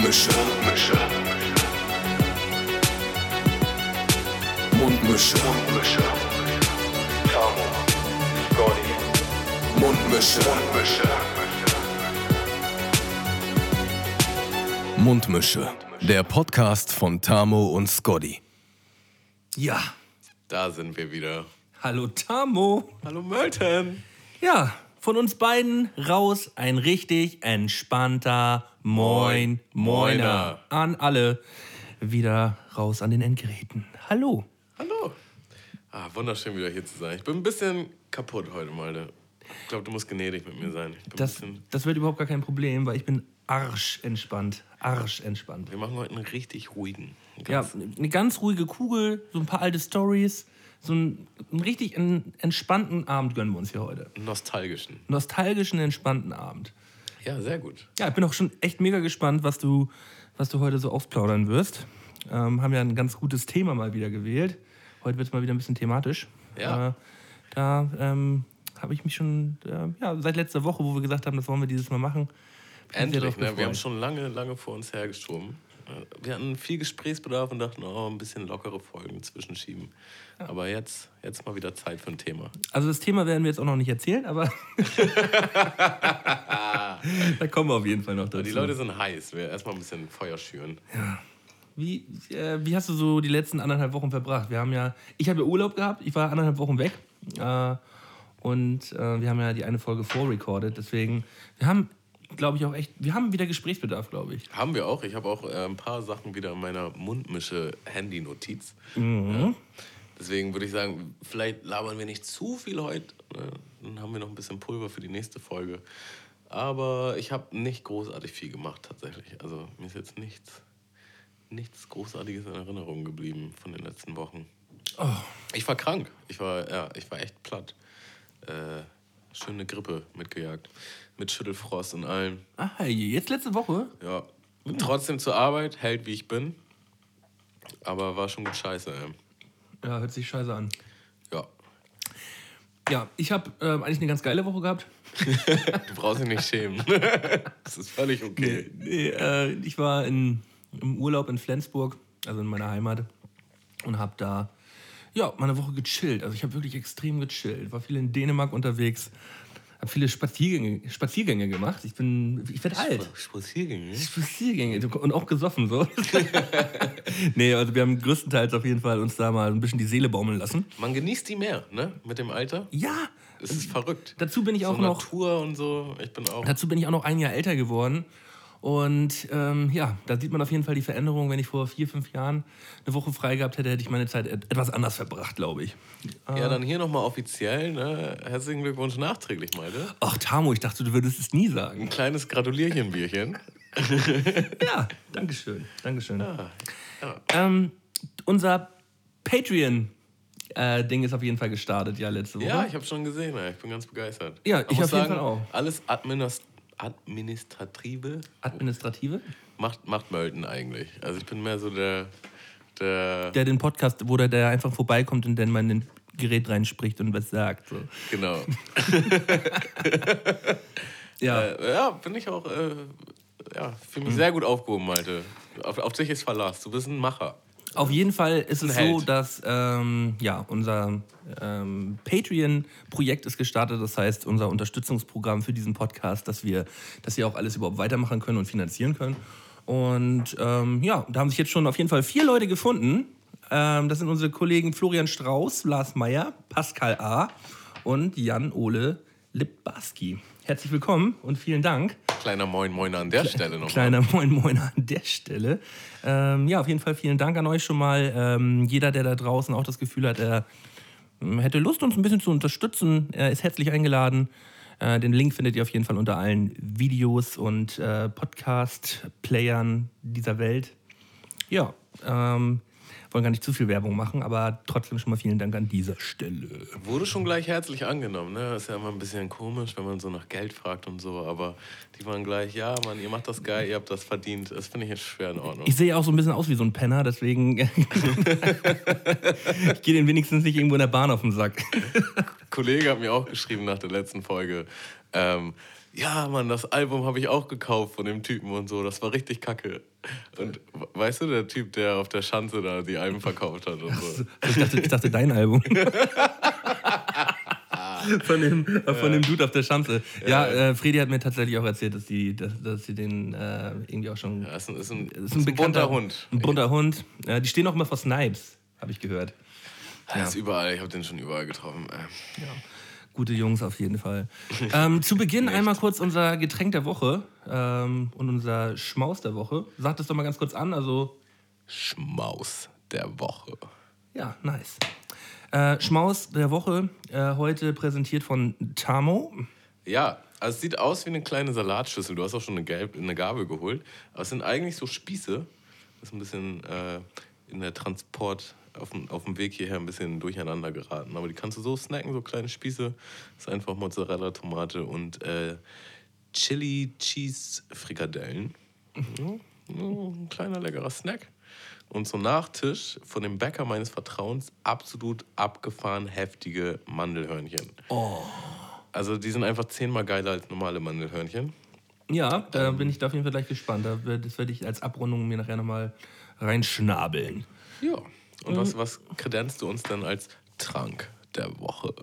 Mundmische. Mundmische. Mundmische. Mundmische. Tamo. Scotty. Mundmische. Mundmische. Mundmische. Der Podcast von Tamo und Scotty. Ja, Da sind wir wieder. hallo Tamo. Hallo Mölten. Ja, von uns beiden raus ein richtig entspannter Moin Moin, Moiner an alle. Wieder raus an den Endgeräten. Hallo. Hallo. Ah, wunderschön wieder hier zu sein. Ich bin ein bisschen kaputt heute, Malte. Ich glaube, du musst gnädig mit mir sein. Das, das wird überhaupt gar kein Problem, weil ich bin arschentspannt. Arschentspannt. wir machen heute einen richtig ruhigen. Ja, eine ganz ruhige Kugel, so ein paar alte Stories, so einen, einen richtig en- entspannten Abend gönnen wir uns hier heute. nostalgischen. Nostalgischen, entspannten Abend. Ja, sehr gut. Ja, ich bin auch schon echt mega gespannt, was du, was du heute so aufplaudern wirst. Ähm, haben ja ein ganz gutes Thema mal wieder gewählt. Heute wird es mal wieder ein bisschen thematisch. Ja. Äh, da ähm, habe ich mich schon, äh, ja, seit letzter Woche, wo wir gesagt haben, das wollen wir dieses Mal machen. Endlich, ne? Wir haben schon lange, lange vor uns hergeschoben. Wir hatten viel Gesprächsbedarf und dachten, oh, ein bisschen lockere Folgen zwischenschieben. Aber jetzt, jetzt mal wieder Zeit für ein Thema. Also das Thema werden wir jetzt auch noch nicht erzählen, aber da kommen wir auf jeden Fall noch dazu. Die Leute sind heiß. Wir erstmal ein bisschen Feuer schüren. Wie, äh, wie hast du so die letzten anderthalb Wochen verbracht? Wir haben ja, ich habe ja Urlaub gehabt, ich war anderthalb Wochen weg äh, und äh, wir haben ja die eine Folge vorrecorded, deswegen, wir haben, glaube ich, auch echt, wir haben wieder Gesprächsbedarf, glaube ich. Haben wir auch. Ich habe auch äh, ein paar Sachen wieder in meiner Mundmische-Handy-Notiz. Mhm. Ja. Deswegen würde ich sagen, vielleicht labern wir nicht zu viel heute. Ne? Dann haben wir noch ein bisschen Pulver für die nächste Folge. Aber ich habe nicht großartig viel gemacht tatsächlich. Also mir ist jetzt nichts, nichts Großartiges in Erinnerung geblieben von den letzten Wochen. Oh. Ich war krank. Ich war, ja, ich war echt platt. Äh, schöne Grippe mitgejagt. Mit Schüttelfrost und allem. Ah, jetzt letzte Woche? Ja. Bin trotzdem zur Arbeit, Held wie ich bin. Aber war schon gut scheiße, ey. Ja, hört sich scheiße an. Ja. Ja, ich habe ähm, eigentlich eine ganz geile Woche gehabt. Du brauchst dich nicht schämen. das ist völlig okay. Nee, äh, ich war in, im Urlaub in Flensburg, also in meiner Heimat, und habe da ja, meine Woche gechillt. Also ich habe wirklich extrem gechillt. War viel in Dänemark unterwegs, habe viele Spaziergänge, Spaziergänge gemacht. Ich bin, ich werde alt. Spaziergänge? Spaziergänge und auch gesoffen so. nee, also wir haben größtenteils auf jeden Fall uns da mal ein bisschen die Seele baumeln lassen. Man genießt die mehr, ne? Mit dem Alter. Ja, Es ist verrückt. dazu bin ich auch so noch Natur und so. Ich bin auch. Dazu bin ich auch noch ein Jahr älter geworden. Und ähm, ja, da sieht man auf jeden Fall die Veränderung. Wenn ich vor vier, fünf Jahren eine Woche frei gehabt hätte, hätte ich meine Zeit et- etwas anders verbracht, glaube ich. Ja, dann hier nochmal offiziell, ne? Herzlichen Glückwunsch nachträglich, Malte. Ach, Tamo, ich dachte, du würdest es nie sagen. Ein kleines Gratulierchenbierchen. Ja, Dankeschön. Dankeschön. Ja. Ja. Ähm, unser Patreon-Ding ist auf jeden Fall gestartet, ja, letzte Woche. Ja, ich habe schon gesehen, ey. ich bin ganz begeistert. Ja, ich muss auf jeden sagen, Fall auch. Alles Administ Administrative Administrative. macht, macht Mölten eigentlich. Also ich bin mehr so der, der, Der den Podcast, wo der, der einfach vorbeikommt und dann mal in den Gerät reinspricht und was sagt. So. genau. Ja. Äh, ja, bin ich auch, äh, ja, fühle mich sehr gut aufgehoben, Malte. Auf, auf dich ist Verlass. Du bist ein Macher. Auf jeden Fall ist es so, dass ähm, ja, unser ähm, Patreon-Projekt ist gestartet. Das heißt, unser Unterstützungsprogramm für diesen Podcast, dass wir, dass wir auch alles überhaupt weitermachen können und finanzieren können. Und ähm, ja, da haben sich jetzt schon auf jeden Fall vier Leute gefunden. Ähm, das sind unsere Kollegen Florian Strauß, Lars Meyer, Pascal A. und Jan-Ole Lipbarski. Herzlich willkommen und vielen Dank. Kleiner Moin Moin an der Stelle nochmal. Kleiner Moin Moin an der Stelle. Ähm, ja, auf jeden Fall vielen Dank an euch schon mal. Ähm, jeder, der da draußen auch das Gefühl hat, er ähm, hätte Lust, uns ein bisschen zu unterstützen, er ist herzlich eingeladen. Äh, den Link findet ihr auf jeden Fall unter allen Videos und äh, Podcast-Playern dieser Welt. Ja, ähm, wollen gar nicht zu viel Werbung machen, aber trotzdem schon mal vielen Dank an dieser Stelle. Wurde schon gleich herzlich angenommen, ne? Ist ja immer ein bisschen komisch, wenn man so nach Geld fragt und so, aber die waren gleich, ja, Mann, ihr macht das geil, ihr habt das verdient. Das finde ich jetzt schwer in Ordnung. Ich sehe auch so ein bisschen aus wie so ein Penner, deswegen ich gehe den wenigstens nicht irgendwo in der Bahn auf den Sack. Kollege hat mir auch geschrieben nach der letzten Folge. Ähm, ja, Mann, das Album habe ich auch gekauft von dem Typen und so. Das war richtig kacke. Und weißt du, der Typ, der auf der Schanze da die Alben verkauft hat und so. Ich dachte, ich dachte dein Album. von, dem, äh, von dem Dude auf der Schanze. Ja, äh, Fredi hat mir tatsächlich auch erzählt, dass, die, dass, dass sie den äh, irgendwie auch schon. Ja, ist ein, ist ein, ist ein, bekannter bunter Hund. Ein bunter Hund. Äh, die stehen auch immer vor Snipes, habe ich gehört. Ja. ist überall, ich habe den schon überall getroffen. Ja. Gute Jungs auf jeden Fall. ähm, zu Beginn einmal kurz unser Getränk der Woche ähm, und unser Schmaus der Woche. Sag das doch mal ganz kurz an. Also Schmaus der Woche. Ja, nice. Äh, Schmaus der Woche, äh, heute präsentiert von Tamo. Ja, also es sieht aus wie eine kleine Salatschüssel. Du hast auch schon eine, Gelb eine Gabel geholt. Aber es sind eigentlich so Spieße. Das ist ein bisschen äh, in der Transport, auf dem, auf dem Weg hierher ein bisschen durcheinander geraten. Aber die kannst du so snacken, so kleine Spieße. Das ist einfach Mozzarella, Tomate und äh, Chili Cheese Frikadellen. Mhm. Ein kleiner leckerer Snack. Und zum Nachtisch von dem Bäcker meines Vertrauens absolut abgefahren heftige Mandelhörnchen. Oh. Also die sind einfach zehnmal geiler als normale Mandelhörnchen. Ja, da ähm, bin ich da auf jeden Fall gleich gespannt. Das werde ich als Abrundung mir nachher nochmal reinschnabeln. Ja. Und mhm. was, was kredenzt du uns denn als Trank der Woche?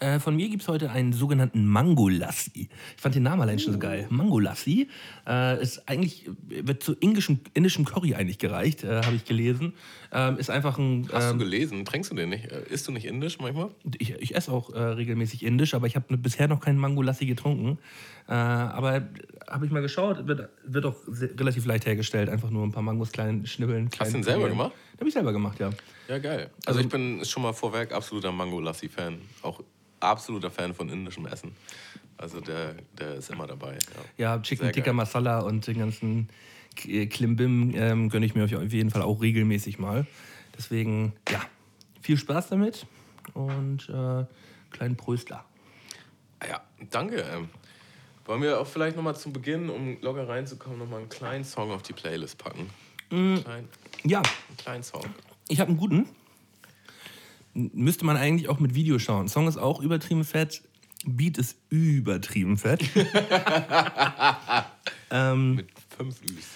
Äh, von mir gibt es heute einen sogenannten Mangolassi. Ich fand den Namen allein schon so geil. Mangolassi äh, ist eigentlich, wird zu indischem, indischem Curry eigentlich gereicht, äh, habe ich gelesen. Ähm, ist einfach ein. Hast ähm, du gelesen? Trinkst du den nicht? Äh, isst du nicht indisch manchmal? Ich, ich esse auch äh, regelmäßig indisch, aber ich habe bisher noch keinen Mangolassi getrunken. Aber habe ich mal geschaut, wird, wird auch relativ leicht hergestellt. Einfach nur ein paar Mangos klein schnibbeln. Klein Hast du den selber gemacht? Habe ich selber gemacht, ja. Ja, geil. Also, also ich bin schon mal vorweg absoluter Mangolassi-Fan. Auch absoluter Fan von indischem Essen. Also der, der ist immer dabei. Ja, ja Chicken Tikka Masala und den ganzen Klimbim ähm, gönne ich mir auf jeden Fall auch regelmäßig mal. Deswegen, ja, viel Spaß damit und äh, kleinen Pröstler. Ja, danke. Ähm, wollen wir auch vielleicht nochmal zum Beginn, um locker reinzukommen, nochmal einen kleinen Song auf die Playlist packen? Mm, Klein, ja. Einen kleinen Song. Ich habe einen guten müsste man eigentlich auch mit Video schauen. Song ist auch übertrieben fett, Beat ist übertrieben fett. ähm, mit fünf Lüs.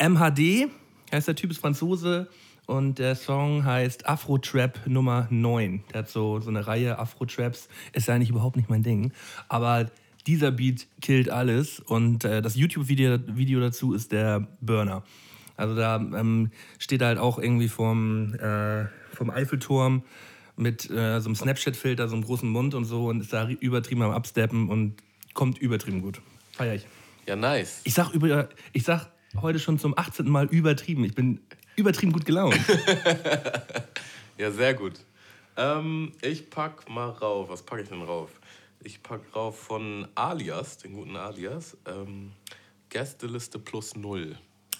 MHD heißt der Typ, ist Franzose und der Song heißt Afro Trap Nummer 9. Der hat so, so eine Reihe Afro Traps, ist ja eigentlich überhaupt nicht mein Ding, aber dieser Beat killt alles und äh, das YouTube-Video Video dazu ist der Burner. Also da ähm, steht halt auch irgendwie vom, äh, vom Eiffelturm mit äh, so einem Snapchat-Filter, so einem großen Mund und so und ist da übertrieben am Absteppen und kommt übertrieben gut. Feier ich. Ja, nice. Ich sag, über, ich sag heute schon zum 18. Mal übertrieben. Ich bin übertrieben gut gelaunt. ja, sehr gut. Ähm, ich pack mal rauf. Was packe ich denn rauf? Ich pack rauf von Alias, den guten Alias. Ähm, Gästeliste plus null.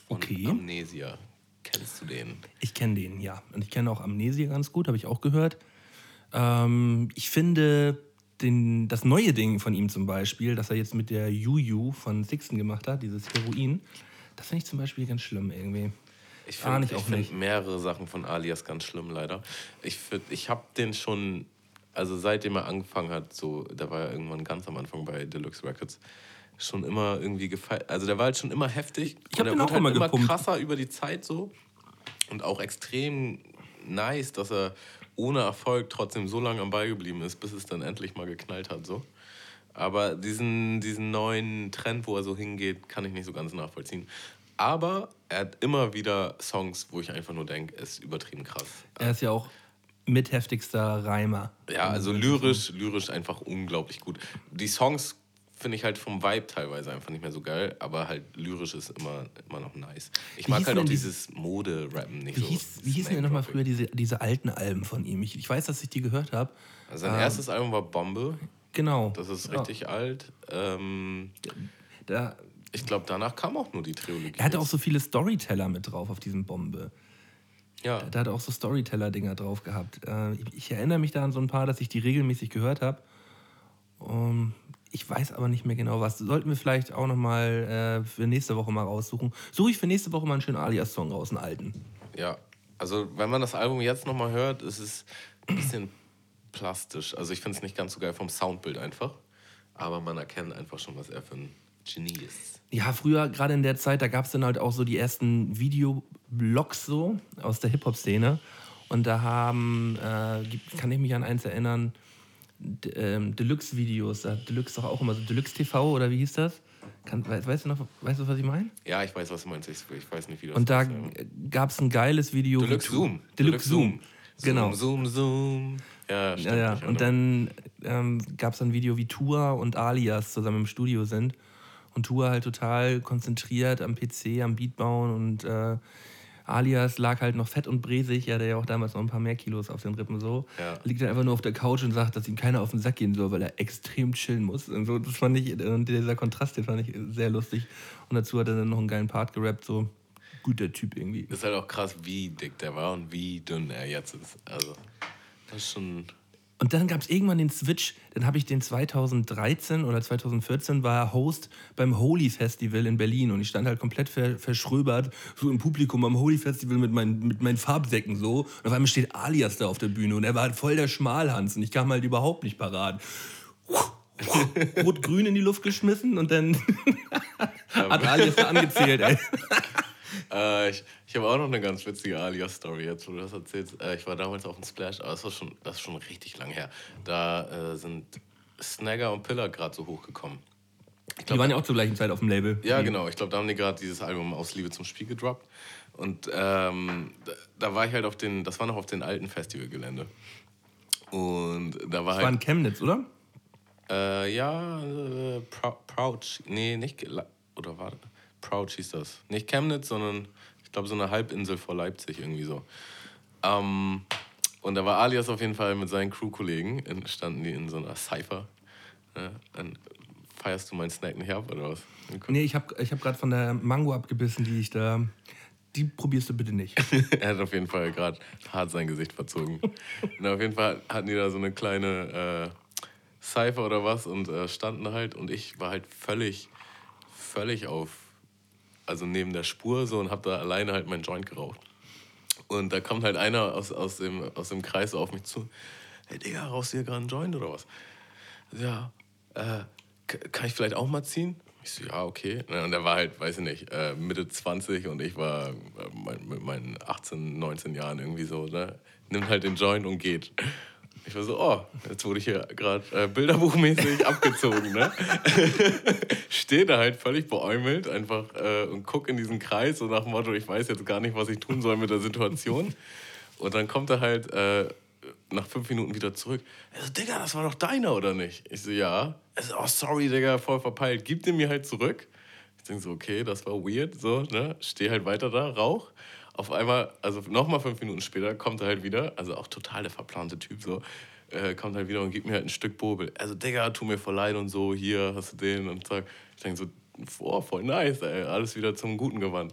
Von okay. Amnesia. Kennst du den? Ich kenne den, ja. Und ich kenne auch Amnesia ganz gut, habe ich auch gehört. Ähm, ich finde den, das neue Ding von ihm zum Beispiel, das er jetzt mit der Juju von Sixten gemacht hat, dieses Heroin, das finde ich zum Beispiel ganz schlimm irgendwie. Ich finde find mehrere Sachen von Alias ganz schlimm, leider. Ich, ich habe den schon, also seitdem er angefangen hat, so, da war er irgendwann ganz am Anfang bei Deluxe Records, schon immer irgendwie gefallen. Also der war halt schon immer heftig. Ich habe ihn auch halt immer, immer krasser über die Zeit so. Und auch extrem nice, dass er ohne Erfolg trotzdem so lange am Ball geblieben ist, bis es dann endlich mal geknallt hat. So. Aber diesen, diesen neuen Trend, wo er so hingeht, kann ich nicht so ganz nachvollziehen. Aber er hat immer wieder Songs, wo ich einfach nur denke, es ist übertrieben krass. Er ist ja auch mit heftigster Reimer. Ja, also lyrisch, lyrisch einfach unglaublich gut. Die Songs finde ich halt vom Vibe teilweise einfach nicht mehr so geil, aber halt lyrisch ist immer, immer noch nice. Ich wie mag halt auch dieses Mode-Rappen nicht wie so. Hieß, wie hießen denn nochmal früher diese, diese alten Alben von ihm? Ich, ich weiß, dass ich die gehört habe. Also sein ähm, erstes Album war Bombe. Genau. Das ist richtig ja. alt. Ähm, da, ich glaube, danach kam auch nur die Trilogie. Er hatte auch so viele Storyteller mit drauf auf diesem Bombe. Ja. Da hat er auch so Storyteller-Dinger drauf gehabt. Äh, ich, ich, erinnere mich da an so ein paar, dass ich die regelmäßig gehört habe. Um, ich weiß aber nicht mehr genau was. Sollten wir vielleicht auch noch mal äh, für nächste Woche mal raussuchen. Suche ich für nächste Woche mal einen schönen Alias-Song raus, einen alten. Ja, also wenn man das Album jetzt noch mal hört, ist es ein bisschen plastisch. Also ich finde es nicht ganz so geil vom Soundbild einfach. Aber man erkennt einfach schon, was er für ein Genie ist. Ja, früher, gerade in der Zeit, da gab es dann halt auch so die ersten Videoblogs so aus der Hip-Hop-Szene. Und da haben, äh, kann ich mich an eins erinnern, ähm, Deluxe-Videos. Deluxe doch auch immer so Deluxe TV oder wie hieß das? Kann, we weißt, du noch, weißt du, was ich meine? Ja, ich weiß, was du meinst. Ich, ich weiß nicht, wie das Und da gab es ein geiles Video. Deluxe Zoom. Deluxe Zoom. Genau. Zoom, Zoom, Zoom. Ja, stimmt. Ja, ja. Und dann ähm, gab es ein Video, wie Tua und Alias zusammen im Studio sind. Und Tua halt total konzentriert am PC, am Beat bauen. Und äh, Alias lag halt noch fett und bresig, ja, der ja auch damals noch ein paar mehr Kilos auf den Rippen so. Ja. Liegt dann einfach nur auf der Couch und sagt, dass ihm keiner auf den Sack gehen soll, weil er extrem chillen muss. Und so, das fand ich, und dieser Kontrast, den fand ich sehr lustig. Und dazu hat er dann noch einen geilen Part gerappt, so guter Typ irgendwie. Ist halt auch krass, wie dick der war und wie dünn er jetzt ist. Also, das ist schon. Und dann gab es irgendwann den Switch, dann habe ich den 2013 oder 2014 war Host beim Holy Festival in Berlin und ich stand halt komplett ver verschröbert so im Publikum am Holy Festival mit, meinen mit meinen Farbsäcken so und auf einmal steht Alias da auf der Bühne und er war halt voll der Schmalhans und ich kam halt überhaupt nicht parat. Rot-Grün in die Luft geschmissen und dann hat Alias da angezählt. Ey. Äh, ich ich habe auch noch eine ganz witzige Alias-Story, jetzt wo du das erzählst. Äh, ich war damals auf dem Splash, aber das, war schon, das ist schon richtig lang her. Da äh, sind Snagger und Pillar gerade so hochgekommen. Ich Die glaub, waren ja auch zur gleichen Zeit auf dem Label. Ja, genau. Ich glaube, da haben die gerade dieses Album aus Liebe zum Spiel gedroppt. Und ähm, da, da war ich halt auf den, das war noch auf den alten Festivalgelände. Und da war Das war in halt, Chemnitz, oder? äh, ja, äh, Prou- Prouch, nee, nicht, oder war Prouch hieß das. Nicht Chemnitz, sondern ich glaube so eine Halbinsel vor Leipzig irgendwie so. Ähm, und da war Alias auf jeden Fall mit seinen Crew-Kollegen, standen die in so einer Cypher. Ne? Dann feierst du meinen Snack nicht ab, oder was? Nee, ich habe ich hab gerade von der Mango abgebissen, die ich da. Die probierst du bitte nicht. er hat auf jeden Fall gerade hart sein Gesicht verzogen. und auf jeden Fall hatten die da so eine kleine äh, Cypher oder was und äh, standen halt und ich war halt völlig, völlig auf, also neben der Spur so und hab da alleine halt meinen Joint geraucht. Und da kommt halt einer aus, aus, dem, aus dem Kreis auf mich zu. Hey Digga, rauchst du hier gerade einen Joint oder was? Ja, äh, kann ich vielleicht auch mal ziehen? Ich so, ja, okay. Und er war halt, weiß ich nicht, äh, Mitte 20 und ich war äh, mit meinen 18, 19 Jahren irgendwie so, ne? Nimmt halt den Joint und geht. Ich war so, oh, jetzt wurde ich hier gerade äh, bilderbuchmäßig abgezogen, ne? Stehe da halt völlig beäumelt einfach äh, und guck in diesen Kreis so nach dem Motto, ich weiß jetzt gar nicht, was ich tun soll mit der Situation. Und dann kommt er halt äh, nach fünf Minuten wieder zurück. Er so, Digga, das war doch deiner, oder nicht? Ich so, ja. Er so, oh, sorry, Digga, voll verpeilt. Gib den mir halt zurück. Ich denke so, okay, das war weird, so, ne? Steh halt weiter da, rauch. Auf einmal, also nochmal fünf Minuten später, kommt er halt wieder, also auch total der verplante Typ, so, äh, kommt halt wieder und gibt mir halt ein Stück Bobel. Also, Digga, tu mir voll leid und so, hier hast du den und zack. Ich denke so, oh, voll nice, ey, alles wieder zum Guten gewandt.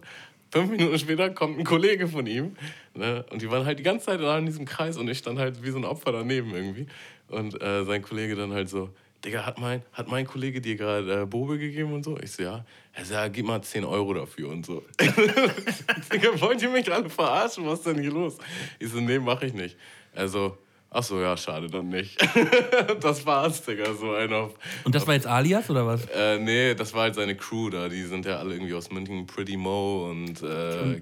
Fünf Minuten später kommt ein Kollege von ihm ne, und die waren halt die ganze Zeit in diesem Kreis und ich stand halt wie so ein Opfer daneben irgendwie. Und äh, sein Kollege dann halt so, Digga, hat mein, hat mein Kollege dir gerade äh, Bobe gegeben und so? Ich so, ja. Er ja, gib mal 10 Euro dafür und so. Digga, wollt ihr mich alle verarschen? Was ist denn hier los? Ich so, nee, mach ich nicht. Also, ach so, ja, schade, dann nicht. das war's, Digga, so ein auf... Und das war jetzt Alias oder was? Äh, nee, das war halt seine Crew da. Die sind ja alle irgendwie aus München, Pretty Mo und. Äh,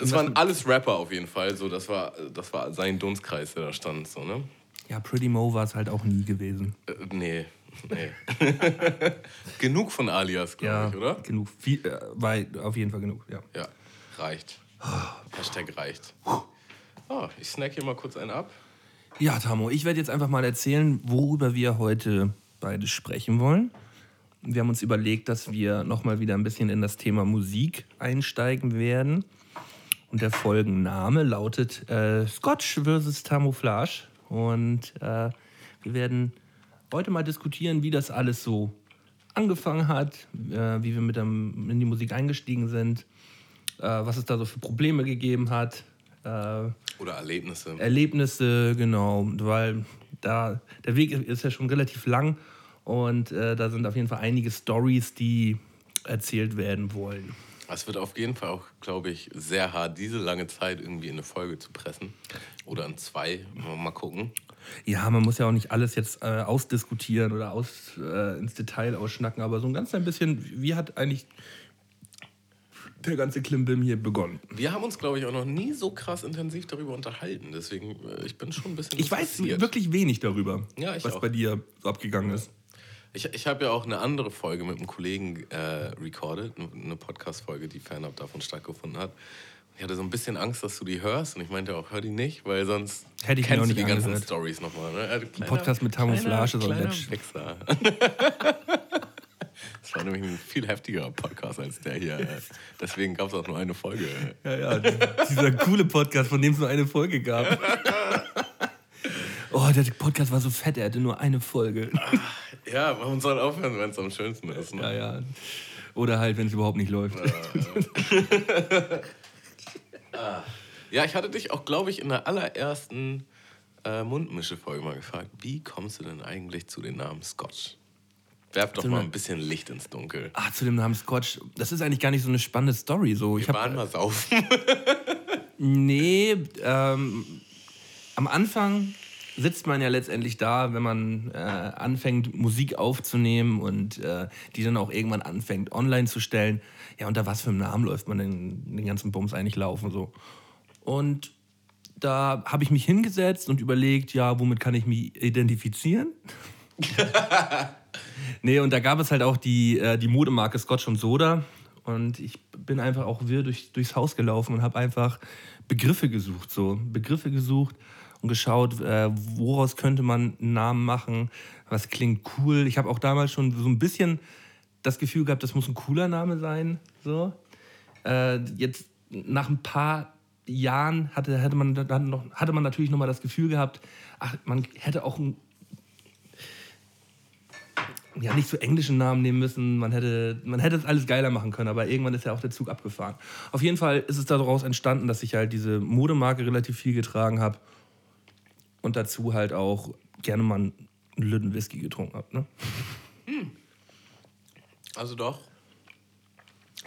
es waren alles Rapper auf jeden Fall. So, das, war, das war sein Dunstkreis, der da stand. So, ne? Ja, Pretty Mo war es halt auch nie gewesen. Äh, nee, nee. genug von Alias, glaube Ja, ich, oder? genug. Viel, äh, war auf jeden Fall genug, ja. Ja, reicht. Hashtag reicht. Oh, ich snack hier mal kurz einen ab. Ja, Tamo, ich werde jetzt einfach mal erzählen, worüber wir heute beide sprechen wollen. Wir haben uns überlegt, dass wir nochmal wieder ein bisschen in das Thema Musik einsteigen werden. Und der Folgenname lautet äh, Scotch vs. Tamouflage. Und äh, wir werden heute mal diskutieren, wie das alles so angefangen hat, äh, wie wir mit dem, in die Musik eingestiegen sind, äh, was es da so für Probleme gegeben hat. Äh, Oder Erlebnisse. Erlebnisse, genau, weil da der Weg ist ja schon relativ lang und äh, da sind auf jeden Fall einige Stories, die erzählt werden wollen. Es wird auf jeden Fall auch, glaube ich, sehr hart, diese lange Zeit irgendwie in eine Folge zu pressen. Oder in zwei. Mal gucken. Ja, man muss ja auch nicht alles jetzt äh, ausdiskutieren oder aus, äh, ins Detail ausschnacken, aber so ein ganz ein bisschen, wie hat eigentlich der ganze Klimbim hier begonnen? Wir haben uns, glaube ich, auch noch nie so krass intensiv darüber unterhalten. Deswegen, äh, ich bin schon ein bisschen. Ich weiß wirklich wenig darüber, Ja, was auch. bei dir so abgegangen ist. Ich, ich habe ja auch eine andere Folge mit einem Kollegen äh, recorded, eine Podcast-Folge, die fernab davon stattgefunden hat. Ich hatte so ein bisschen Angst, dass du die hörst und ich meinte auch, hör die nicht, weil sonst Hätte ich kennst auch du nicht die ganzen. Stories nochmal. Ne? Ein Podcast mit Camouflage kleiner Batch. Wichser. Das war nämlich ein viel heftigerer Podcast als der hier. Deswegen gab es auch nur eine Folge. Ja, ja, dieser coole Podcast, von dem es nur eine Folge gab. Oh, der Podcast war so fett, er hatte nur eine Folge. Ja, man soll aufhören, wenn es am schönsten ist. Ne? Ja, ja. Oder halt, wenn es überhaupt nicht läuft. Ja, ich hatte dich auch, glaube ich, in der allerersten äh, Mundmische-Folge mal gefragt, wie kommst du denn eigentlich zu den Namen Scotch? Werf doch mal ein bisschen Licht ins Dunkel. Ah, zu dem Namen Scotch. Das ist eigentlich gar nicht so eine spannende Story. So, ich Wir hab, waren mal saufen. Nee, ähm, am Anfang sitzt man ja letztendlich da, wenn man äh, anfängt, Musik aufzunehmen und äh, die dann auch irgendwann anfängt, online zu stellen. Ja, unter was für einem Namen läuft man den, den ganzen Bums eigentlich laufen so. Und da habe ich mich hingesetzt und überlegt, ja, womit kann ich mich identifizieren? nee, und da gab es halt auch die, äh, die Modemarke Scotch und Soda. Und ich bin einfach auch wirr durch, durchs Haus gelaufen und habe einfach Begriffe gesucht, so Begriffe gesucht und geschaut, äh, woraus könnte man einen Namen machen, was klingt cool. Ich habe auch damals schon so ein bisschen das Gefühl gehabt, das muss ein cooler Name sein. So. Äh, jetzt nach ein paar Jahren hatte, hatte, man, dann noch, hatte man natürlich noch mal das Gefühl gehabt, ach, man hätte auch einen ja, nicht so englischen Namen nehmen müssen. Man hätte, man hätte es alles geiler machen können, aber irgendwann ist ja auch der Zug abgefahren. Auf jeden Fall ist es daraus entstanden, dass ich halt diese Modemarke relativ viel getragen habe und dazu halt auch gerne mal einen Lütten Whisky getrunken habe. Ne? Also doch.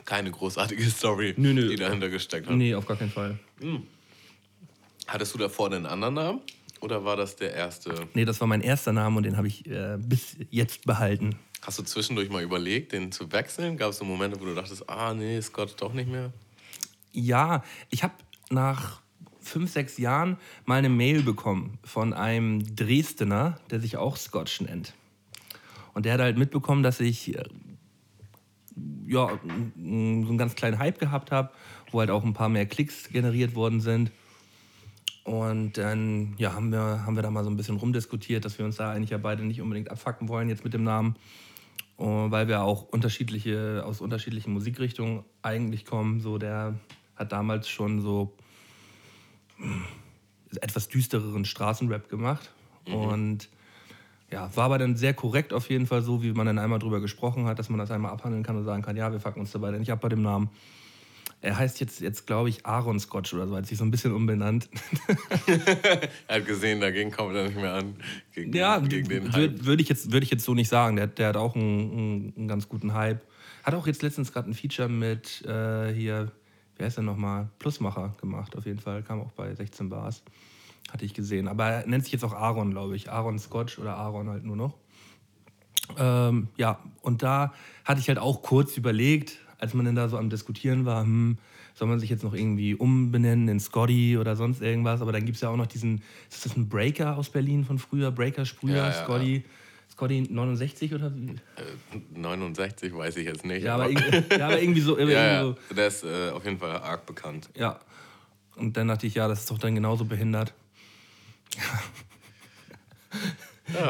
Keine großartige Story, Nö, nö. die dahinter gesteckt hat. Nee, auf gar keinen Fall. Hattest du davor einen anderen Namen? Oder war das der erste? Nee, das war mein erster Name und den habe ich äh, bis jetzt behalten. Hast du zwischendurch mal überlegt, den zu wechseln? Gab es so Momente, wo du dachtest, ah nee, Scott doch nicht mehr? Ja, ich habe nach fünf, sechs Jahren mal eine Mail bekommen von einem Dresdner, der sich auch Scotch nennt. Und der hat halt mitbekommen, dass ich äh, ja, so einen ganz kleinen Hype gehabt habe, wo halt auch ein paar mehr Klicks generiert worden sind. Und dann ja, haben, wir, haben wir da mal so ein bisschen rumdiskutiert, dass wir uns da eigentlich ja beide nicht unbedingt abfacken wollen jetzt mit dem Namen. Weil wir auch unterschiedliche, aus unterschiedlichen Musikrichtungen eigentlich kommen. So, der hat damals schon so etwas düstereren Straßenrap gemacht. Und ja, war aber dann sehr korrekt auf jeden Fall so, wie man dann einmal drüber gesprochen hat, dass man das einmal abhandeln kann und sagen kann, ja, wir fucken uns da beide nicht ab bei dem Namen. Er heißt jetzt, jetzt glaube ich, Aaron Scotch oder so, hat sich so ein bisschen umbenannt. Er hat gesehen, dagegen kommt er nicht mehr an. Gegen, Ja, den, gegen den Hype. würde würd ich, jetzt- würd ich jetzt so nicht sagen. Der, der hat auch einen, einen, einen ganz guten Hype. Hat auch jetzt letztens gerade ein Feature mit äh, hier, wie heißt der nochmal? Plusmacher gemacht, auf jeden Fall. Kam auch bei 16 Bars. Hatte ich gesehen. Aber er nennt sich jetzt auch Aaron, glaube ich. Aaron Scotch oder Aaron halt nur noch. Ähm, ja, und da hatte ich halt auch kurz überlegt, als man dann da so am Diskutieren war, hm, soll man sich jetzt noch irgendwie umbenennen in Scotty oder sonst irgendwas. Aber dann gibt es ja auch noch diesen, ist das ein Breaker aus Berlin von früher? Breaker Sprüher, Ja, ja, Scotty, Scotty 69 oder wie? Äh, 69 weiß ich jetzt nicht. Ja, aber, irgendwie- ja, aber irgendwie so. Irgendwie ja, so ja, der ist äh, auf jeden Fall arg bekannt. Ja. Und dann dachte ich, ja, das ist doch dann genauso behindert. Ja.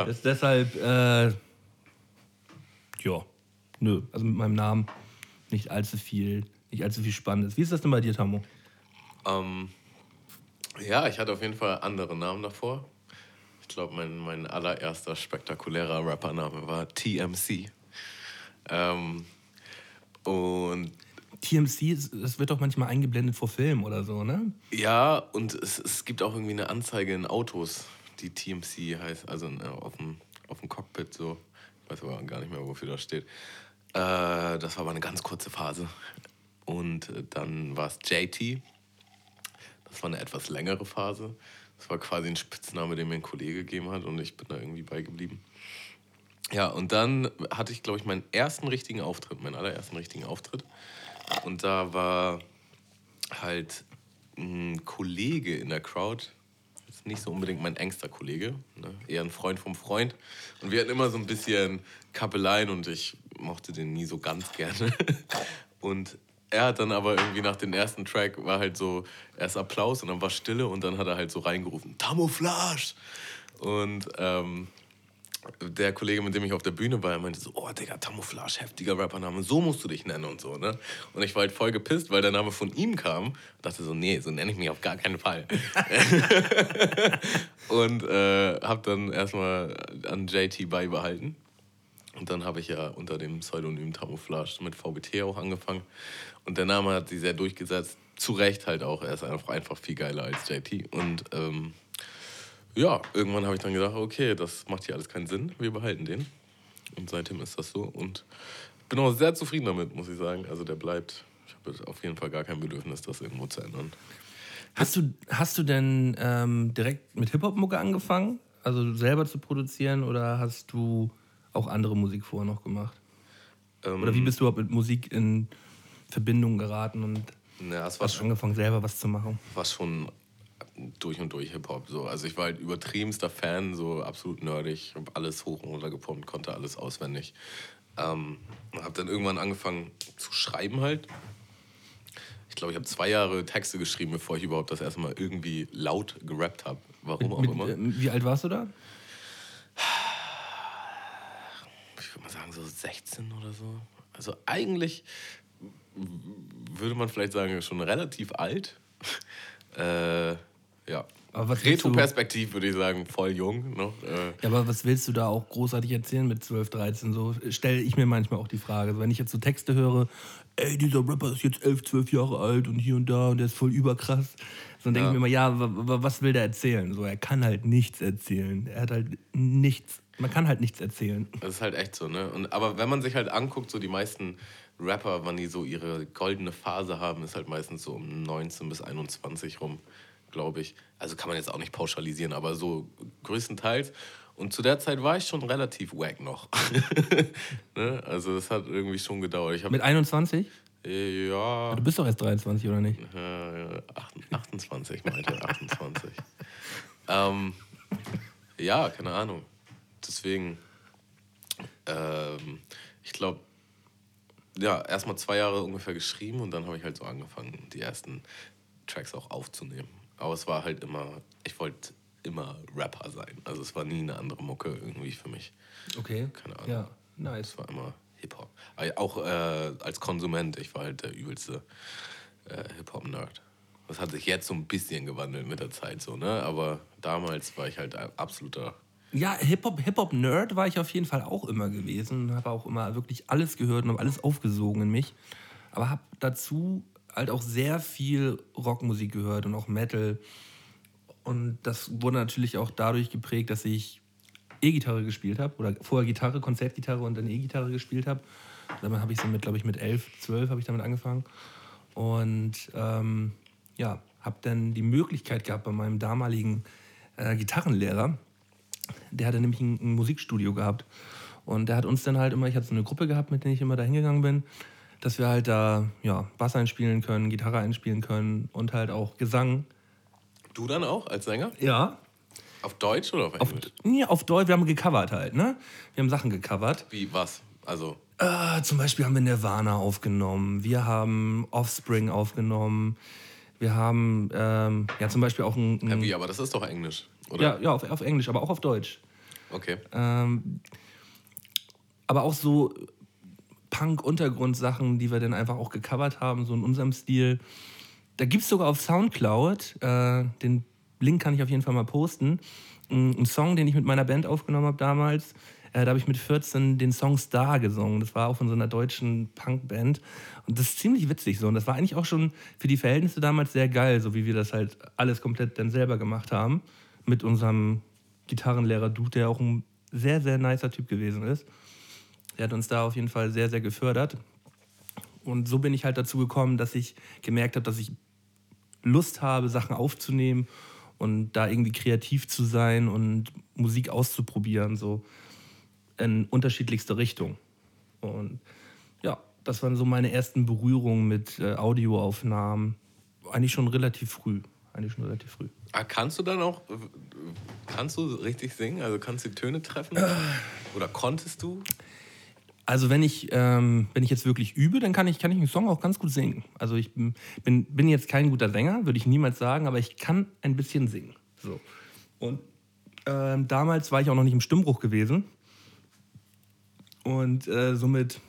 Das deshalb, äh, ja, nö, also mit meinem Namen nicht allzu viel, nicht allzu viel Spannendes. Wie ist das denn bei dir, Tammo? Ähm, ja, ich hatte auf jeden Fall andere Namen davor. Ich glaube, mein, mein allererster spektakulärer Rappername war TMC. Ähm, und TMC, das- wird doch manchmal eingeblendet vor Film oder so, ne? ja, und es, es gibt auch irgendwie eine Anzeige in Autos, die TMC heißt, also äh, auf dem, auf dem Cockpit so. Ich weiß aber gar nicht mehr, wofür das steht. Äh, das war aber eine ganz kurze Phase. Und äh, dann war es JT. Das war eine etwas längere Phase. Das war quasi ein Spitzname, den mir ein Kollege gegeben hat und ich bin da irgendwie beigeblieben. Ja, und dann hatte ich, glaube ich, meinen ersten richtigen Auftritt, meinen allerersten richtigen Auftritt. Und da war halt ein Kollege in der Crowd, ist nicht so unbedingt mein engster Kollege, ne? eher ein Freund vom Freund. Und wir hatten immer so ein bisschen Kappeleien und ich mochte den nie so ganz gerne. Und er hat dann aber irgendwie nach dem ersten Track war halt so erst Applaus und dann war Stille und dann hat er halt so reingerufen, Tamouflage! Und ähm, der Kollege, mit dem ich auf der Bühne war, meinte so, oh Digga, Tamouflage, heftiger Rappername, so musst du dich nennen und so, ne? Und ich war halt voll gepisst, weil der Name von ihm kam. Dachte so, nee, so nenne ich mich auf gar keinen Fall. und äh, hab dann erstmal an JT beibehalten. Und dann habe ich ja unter dem Pseudonym Tamouflage mit VBT auch angefangen. Und der Name hat sich sehr durchgesetzt. Zu Recht halt auch. Er ist einfach, einfach viel geiler als JT. Und ähm, ja, irgendwann habe ich dann gedacht, okay, das macht hier alles keinen Sinn. Wir behalten den. Und seitdem ist das so. Und bin auch sehr zufrieden damit, muss ich sagen. Also der bleibt. Ich habe auf jeden Fall gar kein Bedürfnis, das irgendwo zu ändern. Hast du, hast du denn ähm, direkt mit Hip-Hop-Mucke angefangen? Also selber zu produzieren oder hast du auch andere Musik vorher noch gemacht? Ähm, Oder wie bist du überhaupt mit Musik in Verbindung geraten und war hast schon, angefangen, selber was zu machen? war schon durch und durch Hip-Hop. So. Also ich war halt übertriebenster Fan, so absolut nerdig, habe alles hoch und runter gepumpt, konnte alles auswendig. Ähm, habe dann irgendwann angefangen zu schreiben halt. Ich glaube, ich habe zwei Jahre Texte geschrieben, bevor ich überhaupt das erste Mal irgendwie laut gerappt habe. Warum auch Mit, immer. äh, wie alt warst du da? ich würde mal sagen, so 16 oder so. Also eigentlich würde man vielleicht sagen, schon relativ alt. äh, ja. Retro-Perspektiv würde ich sagen, voll jung noch. Äh, Ja, aber was willst du da auch großartig erzählen mit 12, 13? So stelle ich mir manchmal auch die Frage. Also wenn ich jetzt so Texte höre, ey, dieser Rapper ist jetzt 11, 12 Jahre alt und hier und da und der ist voll überkrass. Dann denke Ja. ich mir immer, ja, wa- wa- was will der erzählen? So, er kann halt nichts erzählen. Er hat halt nichts, man kann halt nichts erzählen. Das ist halt echt so, ne? Und, aber wenn man sich halt anguckt, so die meisten Rapper, wann die so ihre goldene Phase haben, ist halt meistens so um 19 bis 21 rum, glaube ich. Also kann man jetzt auch nicht pauschalisieren, aber so größtenteils. Und zu der Zeit war ich schon relativ wack noch. ne? Also das hat irgendwie schon gedauert. Mit 21? äh, ja, Du bist doch erst 23, oder nicht? äh, 28 meinte er, 28. ähm, ja, keine Ahnung. Deswegen, ähm, ich glaube, ja, erstmal zwei Jahre ungefähr geschrieben und dann habe ich halt so angefangen, die ersten Tracks auch aufzunehmen. Aber es war halt immer, ich wollte immer Rapper sein. Also es war nie eine andere Mucke irgendwie für mich. Okay. Keine Ahnung. Ja, nice. Es war immer Hip-Hop. Aber Auch äh, als Konsument, ich war halt der übelste äh, Hip-Hop-Nerd. Das hat sich jetzt so ein bisschen gewandelt mit der Zeit so, ne? Aber damals war ich halt ein absoluter. Ja, Hip-Hop, Hip-Hop-Nerd war ich auf jeden Fall auch immer gewesen. Habe auch immer wirklich alles gehört und habe alles aufgesogen in mich. Aber habe dazu halt auch sehr viel Rockmusik gehört und auch Metal. Und das wurde natürlich auch dadurch geprägt, dass ich E-Gitarre gespielt habe. Oder vorher Gitarre, Konzertgitarre und dann E-Gitarre gespielt habe. Damit habe ich so mit, glaube ich, mit 11, 12 habe ich damit angefangen. Und ähm, ja, habe dann die Möglichkeit gehabt bei meinem damaligen äh, Gitarrenlehrer, der hatte nämlich ein, ein Musikstudio gehabt. Und der hat uns dann halt immer, ich hatte so eine Gruppe gehabt, mit der ich immer da hingegangen bin, dass wir halt da ja, Bass einspielen können, Gitarre einspielen können und halt auch Gesang. Du dann auch als Sänger? Ja. Auf Deutsch oder auf Auf, Englisch? nee, auf Deutsch, wir haben gecovert halt, ne? Wir haben Sachen gecovert. Wie, was? Also, Äh, zum Beispiel haben wir Nirvana aufgenommen, wir haben Offspring aufgenommen, wir haben ähm, ja zum Beispiel auch ein, ein ja, wie, aber das ist doch Englisch, oder? ja, ja auf, auf Englisch, aber auch auf Deutsch. Okay. Ähm, aber auch so Punk-Untergrund-Sachen, die wir dann einfach auch gecovert haben, so in unserem Stil. Da gibt es sogar auf Soundcloud, äh, den Link kann ich auf jeden Fall mal posten, einen Song, den ich mit meiner Band aufgenommen habe damals. Äh, da habe ich mit 14 den Song Star gesungen. Das war auch von so einer deutschen Punkband. Und das ist ziemlich witzig so. Und das war eigentlich auch schon für die Verhältnisse damals sehr geil, so wie wir das halt alles komplett dann selber gemacht haben. Mit unserem Gitarrenlehrer Dude, der auch ein sehr, sehr nicer Typ gewesen ist. Der hat uns da auf jeden Fall sehr, sehr gefördert. und so bin ich halt dazu gekommen, dass ich gemerkt habe, dass ich Lust habe, Sachen aufzunehmen und da irgendwie kreativ zu sein und Musik auszuprobieren, so in unterschiedlichste Richtungen. Und ja, das waren so meine ersten Berührungen mit äh, Audioaufnahmen. Eigentlich schon relativ früh. Eigentlich schon relativ früh. Ah, kannst du dann auch, kannst du richtig singen? Also kannst du die Töne treffen? Oder konntest du? Also wenn ich, ähm, wenn ich jetzt wirklich übe, dann kann ich, kann ich einen Song auch ganz gut singen. Also ich bin, bin jetzt kein guter Sänger, würde ich niemals sagen, aber ich kann ein bisschen singen. So. Und ähm, damals war ich auch noch nicht im Stimmbruch gewesen. Und äh, somit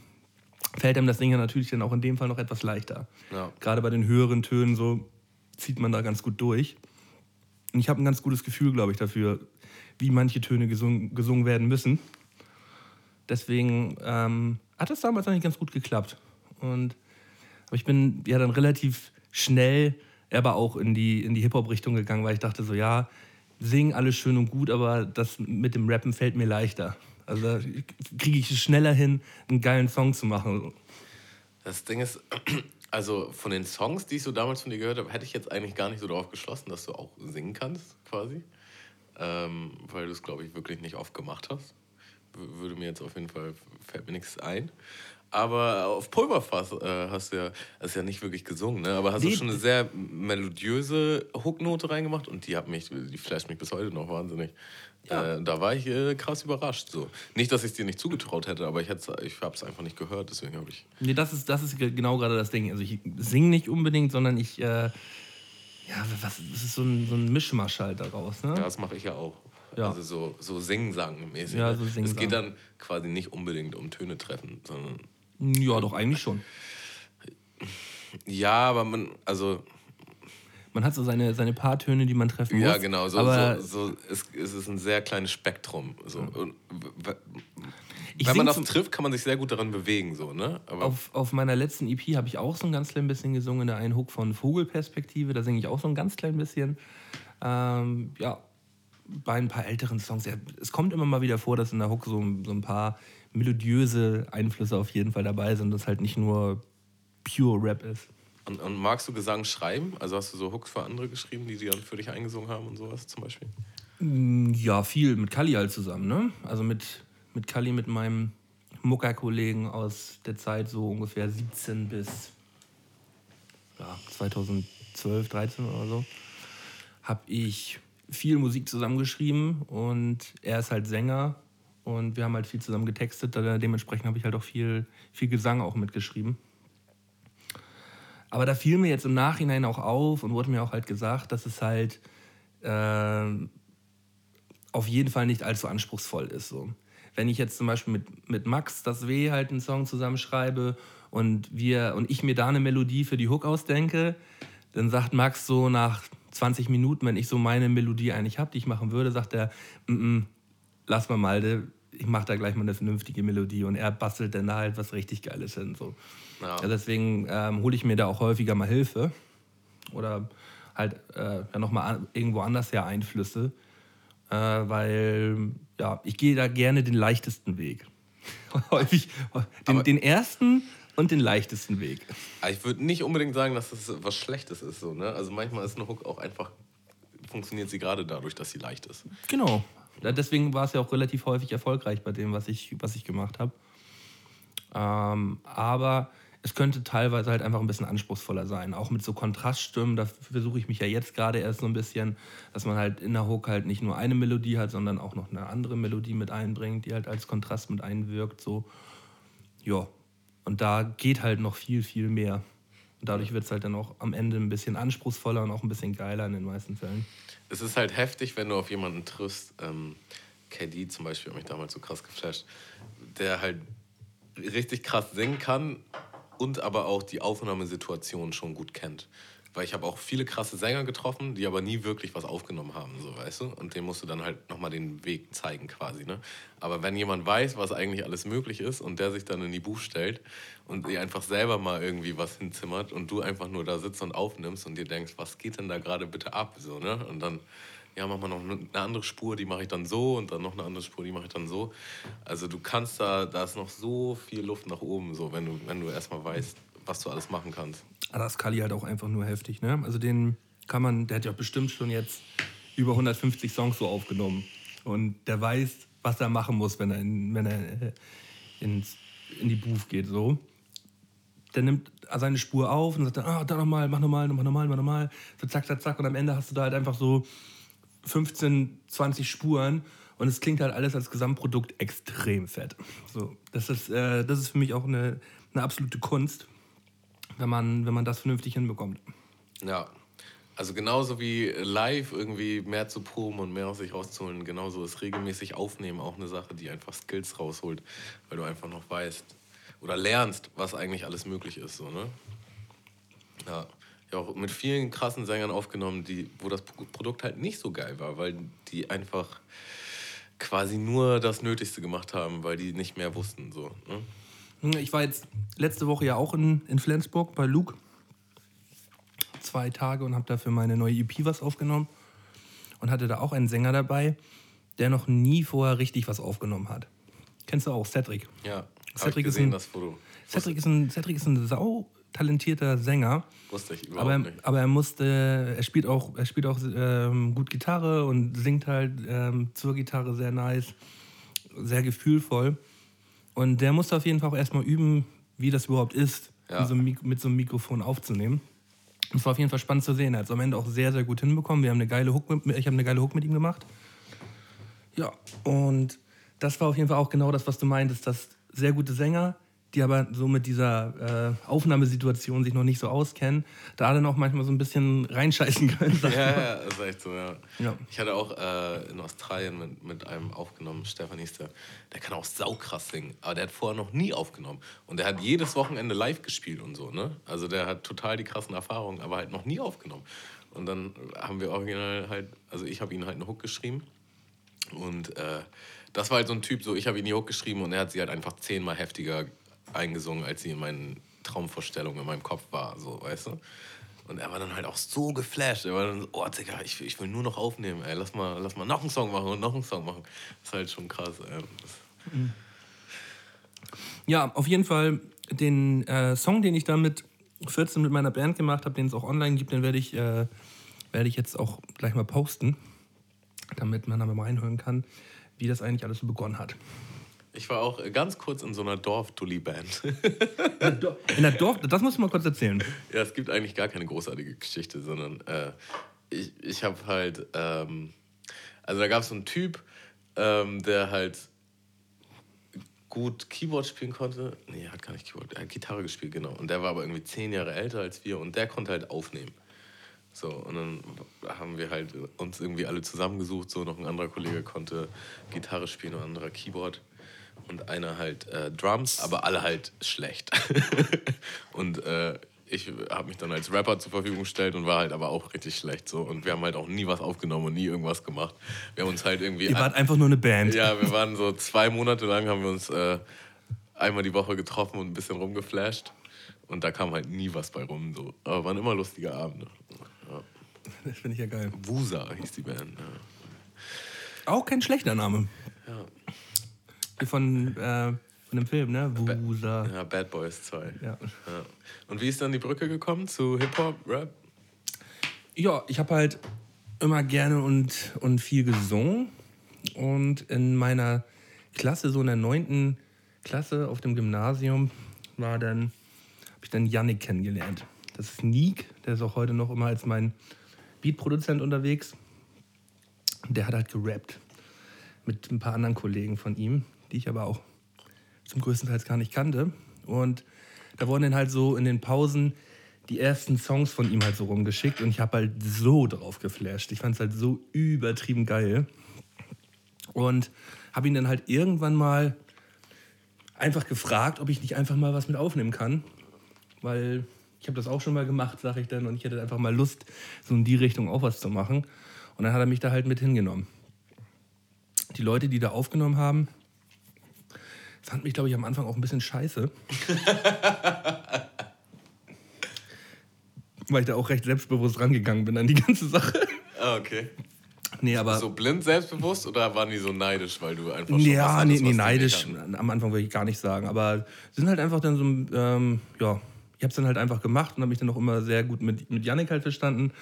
fällt einem das Singen natürlich dann auch in dem Fall noch etwas leichter. Ja. Gerade bei den höheren Tönen so zieht man da ganz gut durch. Und ich habe ein ganz gutes Gefühl, glaube ich, dafür, wie manche Töne gesungen, gesungen werden müssen. Deswegen ähm, hat das damals eigentlich ganz gut geklappt. Und aber ich bin ja dann relativ schnell aber auch in die, in die Hip-Hop-Richtung gegangen, weil ich dachte so, ja, singen alles schön und gut, aber das mit dem Rappen fällt mir leichter. Also da kriege ich es schneller hin, einen geilen Song zu machen. Das Ding ist, also von den Songs, die ich so damals von dir gehört habe, hätte ich jetzt eigentlich gar nicht so darauf geschlossen, dass du auch singen kannst, quasi. Ähm, weil du es, glaube ich, wirklich nicht oft gemacht hast würde mir jetzt auf jeden Fall, fällt mir nichts ein. Aber auf Pulverfass äh, hast du ja, das ist ja nicht wirklich gesungen, ne? aber hast nee. du schon eine sehr melodiöse Hooknote reingemacht und die hat mich, die flasht mich bis heute noch wahnsinnig. Ja. Äh, da war ich äh, krass überrascht. So. Nicht, dass ich es dir nicht zugetraut hätte, aber ich, ich habe es einfach nicht gehört, deswegen habe ich. Nee, das ist, das ist genau gerade das Ding. Also ich singe nicht unbedingt, sondern ich, äh, ja, was, das ist so ein, so ein Mischmasch halt daraus. Ne? Ja, das mache ich ja auch. Ja. Also so, so Sing-Sang-mäßig. Ja, so Sing es geht dann quasi nicht unbedingt um Töne treffen, sondern. Ja, doch, eigentlich schon. Ja, aber man, also. Man hat so seine, seine paar Töne, die man treffen muss. Ja, genau. So, aber so, so, es, es ist ein sehr kleines Spektrum. So. Und, wenn man das trifft, kann man sich sehr gut daran bewegen. So, ne? Aber auf, auf meiner letzten EP habe ich auch so ein ganz klein bisschen gesungen, in der einen Hook von Vogelperspektive. Da singe ich auch so ein ganz klein bisschen. Ähm, ja, bei ein paar älteren Songs, ja, es kommt immer mal wieder vor, dass in der Hook so, so ein paar melodiöse Einflüsse auf jeden Fall dabei sind, dass halt nicht nur pure Rap ist. Und, und, magst du Gesang schreiben? Also hast du so Hooks für andere geschrieben, die die dann für dich eingesungen haben und sowas zum Beispiel? Mm, ja, viel mit Kali halt zusammen, ne? Also mit, mit Kali, mit meinem Mucker-Kollegen aus der Zeit so ungefähr 17 bis ja, 2012, 13 oder so, habe ich viel Musik zusammengeschrieben und er ist halt Sänger und wir haben halt viel zusammen getextet. Dementsprechend habe ich halt auch viel, viel Gesang auch mitgeschrieben. Aber da fiel mir jetzt im Nachhinein auch auf und wurde mir auch halt gesagt, dass es halt äh, auf jeden Fall nicht allzu anspruchsvoll ist. So. Wenn ich jetzt zum Beispiel mit, mit Max das W halt einen Song zusammenschreibe und, wir, und ich mir da eine Melodie für die Hook ausdenke, dann sagt Max so nach 20 Minuten, wenn ich so meine Melodie eigentlich habe, die ich machen würde, sagt er, mm -mm, lass mal mal, ich mache da gleich mal eine vernünftige Melodie und er bastelt dann da halt was richtig Geiles hin. So. Ja. Ja, deswegen ähm, hole ich mir da auch häufiger mal Hilfe oder halt äh, ja nochmal an, irgendwo anders her Einflüsse, äh, weil ja, ich gehe da gerne den leichtesten Weg. Häufig den, den ersten und den leichtesten Weg. Ich würde nicht unbedingt sagen, dass das was Schlechtes ist. So, ne? Also manchmal ist eine Hook auch einfach, funktioniert sie gerade dadurch, dass sie leicht ist. Genau. Deswegen war es ja auch relativ häufig erfolgreich bei dem, was ich, was ich gemacht habe. Ähm, aber es könnte teilweise halt einfach ein bisschen anspruchsvoller sein. Auch mit so Kontraststimmen, da versuche ich mich ja jetzt gerade erst so ein bisschen, dass man halt in der Hook halt nicht nur eine Melodie hat, sondern auch noch eine andere Melodie mit einbringt, die halt als Kontrast mit einwirkt. So, ja, und da geht halt noch viel, viel mehr. Und dadurch wird es halt dann auch am Ende ein bisschen anspruchsvoller und auch ein bisschen geiler in den meisten Fällen. Es ist halt heftig, wenn du auf jemanden triffst, ähm, KD zum Beispiel hat mich damals so krass geflasht, der halt richtig krass singen kann und aber auch die Aufnahmesituation schon gut kennt. Weil ich habe auch viele krasse Sänger getroffen, die aber nie wirklich was aufgenommen haben, so weißt du. Und dem musst du dann halt nochmal den Weg zeigen quasi. Ne? Aber wenn jemand weiß, was eigentlich alles möglich ist und der sich dann in die Buch stellt und dir einfach selber mal irgendwie was hinzimmert und du einfach nur da sitzt und aufnimmst und dir denkst, was geht denn da gerade bitte ab? So, ne? Und dann, ja, mach mal noch eine andere Spur, die mache ich dann so und dann noch eine andere Spur, die mache ich dann so. Also du kannst da, da ist noch so viel Luft nach oben, so wenn du, wenn du erstmal weißt, was du alles machen kannst. Aber das ist Kali halt auch einfach nur heftig, ne? Also den kann man, der hat ja bestimmt schon jetzt über 150 Songs so aufgenommen. Und der weiß, was er machen muss, wenn er in, wenn er äh, ins, in die Booth geht, so. Der nimmt seine Spur auf und sagt dann, ah, da nochmal, mach nochmal, mach nochmal, mach nochmal. So zack, zack, zack. Und am Ende hast du da halt einfach so 15, 20 Spuren und es klingt halt alles als Gesamtprodukt extrem fett. So, das, ist, äh, das ist für mich auch eine, eine absolute Kunst, wenn man, wenn man das vernünftig hinbekommt. Ja. Also genauso wie live irgendwie mehr zu proben und mehr aus sich rauszuholen, genauso ist regelmäßig Aufnehmen auch eine Sache, die einfach Skills rausholt, weil du einfach noch weißt oder lernst, was eigentlich alles möglich ist. So, ne? Ja. ja, auch mit vielen krassen Sängern aufgenommen, die, wo das Produkt halt nicht so geil war, weil die einfach quasi nur das Nötigste gemacht haben, weil die nicht mehr wussten. So, ne? Ich war jetzt letzte Woche ja auch in, in Flensburg bei Luke. Zwei Tage und habe da für meine neue EP was aufgenommen. Und hatte da auch einen Sänger dabei, der noch nie vorher richtig was aufgenommen hat. Kennst du auch, Cedric? Ja, Cedric, gesehen, ist ein, das Foto. Cedric, ist ein, Cedric ist ein sau talentierter Sänger. Wusste ich überhaupt Aber, nicht. aber er musste, er spielt auch, er spielt auch ähm, gut Gitarre und singt halt ähm, zur Gitarre sehr nice, sehr gefühlvoll. Und der musste auf jeden Fall auch erstmal üben, wie das überhaupt ist, Ja. mit, so mit so einem Mikrofon aufzunehmen. Und es war auf jeden Fall spannend zu sehen. Er hat es am Ende auch sehr, sehr gut hinbekommen. Wir haben eine geile Hook mit, ich habe eine geile Hook mit ihm gemacht. Ja, und das war auf jeden Fall auch genau das, was du meintest, dass sehr gute Sänger, die aber so mit dieser äh, Aufnahmesituation sich noch nicht so auskennen, da dann auch manchmal so ein bisschen reinscheißen können. Ja, ja, ist echt so, ja. Ja. Ich hatte auch äh, in Australien mit, mit einem aufgenommen, Stefan hieß der. Der kann auch saukrass singen, aber der hat vorher noch nie aufgenommen. Und der hat jedes Wochenende live gespielt und so, ne? Also der hat total die krassen Erfahrungen, aber halt noch nie aufgenommen. Und dann haben wir original halt, also ich habe ihn halt eine Hook geschrieben. Und äh, das war halt so ein Typ, so ich habe ihn die Hook geschrieben und er hat sie halt einfach zehnmal heftiger eingesungen, als sie in meinen Traumvorstellungen in meinem Kopf war, so, weißt du? Und er war dann halt auch so geflasht. Er war dann so, oh, Digga, ich, ich will nur noch aufnehmen, ey. Lass mal, lass mal noch einen Song machen und noch einen Song machen. Das ist halt schon krass, ey. Das, Ja, auf jeden Fall den äh, Song, den ich da mit 14 mit meiner Band gemacht habe, den es auch online gibt, den werde ich, äh, werde ich jetzt auch gleich mal posten, damit man da mal reinhören kann, wie das eigentlich alles so begonnen hat. Ich war auch äh, ganz kurz in so einer Dorf-Dulli-Band. In der Dorf, das musst du mal kurz erzählen. Ja, es gibt eigentlich gar keine großartige Geschichte, sondern äh, ich, ich habe halt, ähm, also da gab es so einen Typ, ähm, der halt gut Keyboard spielen konnte. Nee, er hat gar nicht Keyboard, er hat Gitarre gespielt, genau. Und der war aber irgendwie zehn Jahre älter als wir und der konnte halt aufnehmen. So, und dann haben wir halt uns irgendwie alle zusammengesucht. So, noch ein anderer Kollege konnte Gitarre spielen und ein anderer Keyboard. Und einer halt äh, Drums, aber alle halt schlecht. und äh, ich habe mich dann als Rapper zur Verfügung gestellt und war halt aber auch richtig schlecht. So. Und wir haben halt auch nie was aufgenommen und nie irgendwas gemacht. Wir haben uns halt irgendwie. Ihr wart einfach nur eine Band. Ja, wir waren so zwei Monate lang, haben wir uns äh, einmal die Woche getroffen und ein bisschen rumgeflasht. Und da kam halt nie was bei rum. So. Aber waren immer lustige Abende. Ja. Das finde ich ja geil. Wusa hieß die Band. Ja. Auch kein schlechter Name. Ja. Von, äh, von dem Film, ne? Wusa. ja, Bad Boys 2. Ja. Ja. Und wie ist dann die Brücke gekommen zu Hip-Hop, Rap? Ja, ich habe halt immer gerne und, und viel gesungen. Und in meiner Klasse, so in der neunten Klasse auf dem Gymnasium, war dann, habe ich dann Yannick kennengelernt. Das ist Nick, der ist auch heute noch immer als mein Beatproduzent unterwegs. Der hat halt gerappt mit ein paar anderen Kollegen von ihm, die ich aber auch zum größten Teil gar nicht kannte. Und da wurden dann halt so in den Pausen die ersten Songs von ihm halt so rumgeschickt und ich habe halt so drauf geflasht. Ich fand es halt so übertrieben geil. Und habe ihn dann halt irgendwann mal einfach gefragt, ob ich nicht einfach mal was mit aufnehmen kann. Weil ich habe das auch schon mal gemacht, sage ich dann, und ich hätte einfach mal Lust, so in die Richtung auch was zu machen. Und dann hat er mich da halt mit hingenommen. Die Leute, die da aufgenommen haben, fanden mich, glaube ich, am Anfang auch ein bisschen scheiße. Weil ich da auch recht selbstbewusst rangegangen bin an die ganze Sache. Ah, okay. Nee, aber. So blind selbstbewusst oder waren die so neidisch, weil du einfach schon was Ja, nee, nee neidisch. Am Anfang würde ich gar nicht sagen. Aber sind halt einfach dann so, ähm, ja, ich habe es dann halt einfach gemacht und habe mich dann auch immer sehr gut mit, mit Yannick halt verstanden.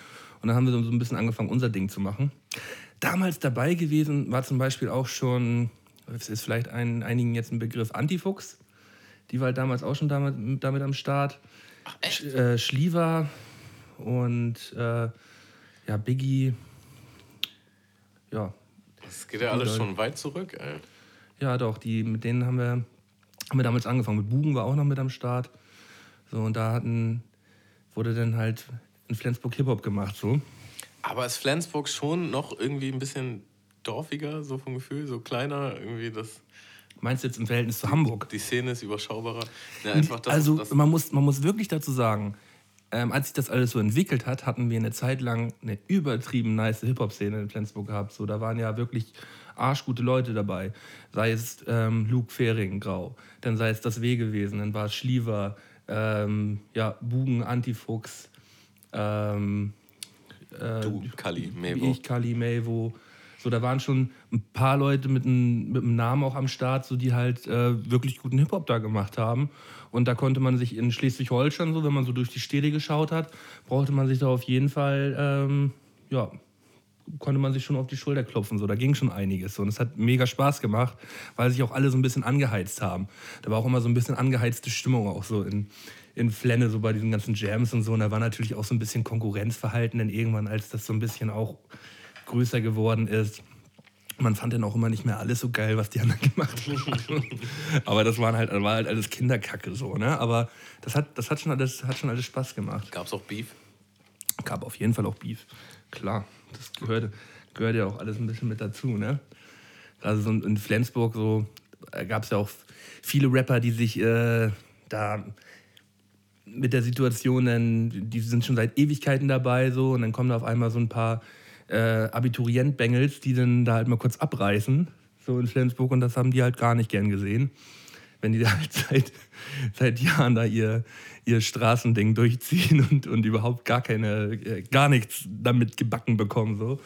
Und dann haben wir so ein bisschen angefangen, unser Ding zu machen. Damals dabei gewesen war zum Beispiel auch schon, das ist vielleicht ein, einigen jetzt ein Begriff, Antifuchs. Die war halt damals auch schon damit, damit am Start. Ach, echt? Sch, äh, Schliever und äh, ja, Biggie. Ja. Das geht ja alles schon weit zurück, ey. Ja, doch, die, mit denen haben wir, haben wir damals angefangen. Mit Bugen war auch noch mit am Start. So, und da hatten, wurde dann halt in Flensburg Hip-Hop gemacht, so. Aber ist Flensburg schon noch irgendwie ein bisschen dorfiger, so vom Gefühl, so kleiner, irgendwie das. Meinst du jetzt im Verhältnis zu Hamburg? Die Szene ist überschaubarer. Ja, einfach das, also das man, muss, man muss wirklich dazu sagen, ähm, als sich das alles so entwickelt hat, hatten wir eine Zeit lang eine übertrieben nice Hip-Hop-Szene in Flensburg gehabt. So, da waren ja wirklich arschgute Leute dabei. Sei es ähm, Luke Fehring, Grau, dann sei es das W gewesen, dann war es Schliever, ähm, ja, Bugen, Antifuchs, ähm, äh, du, Kali, Mevo. Ich, Kali, Mevo. So, da waren schon ein paar Leute mit einem, mit einem Namen auch am Start, so, die halt äh, wirklich guten Hip-Hop da gemacht haben. Und da konnte man sich in Schleswig-Holstein, so, wenn man so durch die Städte geschaut hat, brauchte man sich da auf jeden Fall, ähm, ja, konnte man sich schon auf die Schulter klopfen. So, da ging schon einiges. So. Und es hat mega Spaß gemacht, weil sich auch alle so ein bisschen angeheizt haben. Da war auch immer so ein bisschen angeheizte Stimmung auch so in, in Flenne, so bei diesen ganzen Jams und so. Und da war natürlich auch so ein bisschen Konkurrenzverhalten, denn irgendwann, als das so ein bisschen auch größer geworden ist, man fand dann auch immer nicht mehr alles so geil, was die anderen gemacht haben. Aber das waren halt, war halt alles Kinderkacke so, ne? Aber das hat, das hat, schon, alles, hat schon alles Spaß gemacht. Gab es auch Beef? Gab auf jeden Fall auch Beef. Klar, das gehört, gehört ja auch alles ein bisschen mit dazu, ne? Also so in Flensburg so gab es ja auch viele Rapper, die sich äh, da mit der Situation, dann, die sind schon seit Ewigkeiten dabei so und dann kommen da auf einmal so ein paar äh, Abiturient-Bengels, die dann da halt mal kurz abreißen, so in Flensburg und das haben die halt gar nicht gern gesehen. Wenn die da halt seit, seit Jahren da ihr, ihr Straßending durchziehen und, und überhaupt gar keine, äh, gar nichts damit gebacken bekommen. So.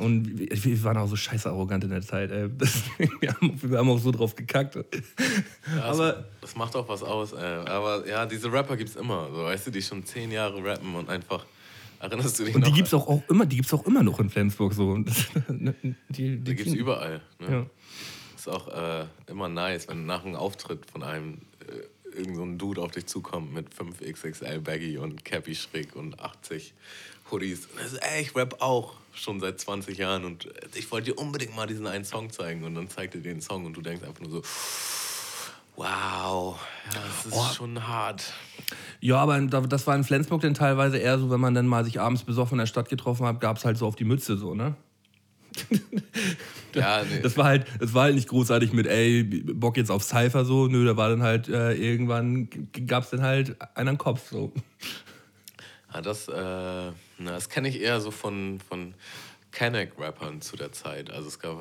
Und wir waren auch so scheiße arrogant in der Zeit. Ey. Wir, haben, auch so drauf gekackt. Ja, aber das, macht auch was aus. Ey. Aber ja, diese Rapper gibt es immer. So, weißt du, die schon zehn Jahre rappen und einfach. Erinnerst du dich und die gibt es auch, auch, immer, auch immer noch in Flensburg. So. Die, die, die gibt es überall. Ne? Ja. Ist auch äh, immer nice, wenn nach einem Auftritt von einem äh, irgend so ein Dude auf dich zukommt mit 5XXL Baggy und Cappy schräg und 80 Hoodies. Und sagt, ey, ich rap auch schon seit 20 Jahren und ich wollte dir unbedingt mal diesen einen Song zeigen. Und dann zeigt er dir den Song und du denkst einfach nur so, wow, ja, das ist oh. schon hart. Ja, aber das war in Flensburg dann teilweise eher so, wenn man dann mal sich abends besoffen in der Stadt getroffen hat, gab es halt so auf die Mütze so, ne? ja, nee. Das war halt, das war halt nicht großartig mit, ey, Bock jetzt auf Cypher so. Nö, da war dann halt, äh, irgendwann gab es dann halt einen am Kopf so. Ja, das, äh, na, das kenne ich eher so von, von Kanek-Rappern zu der Zeit. Also es gab,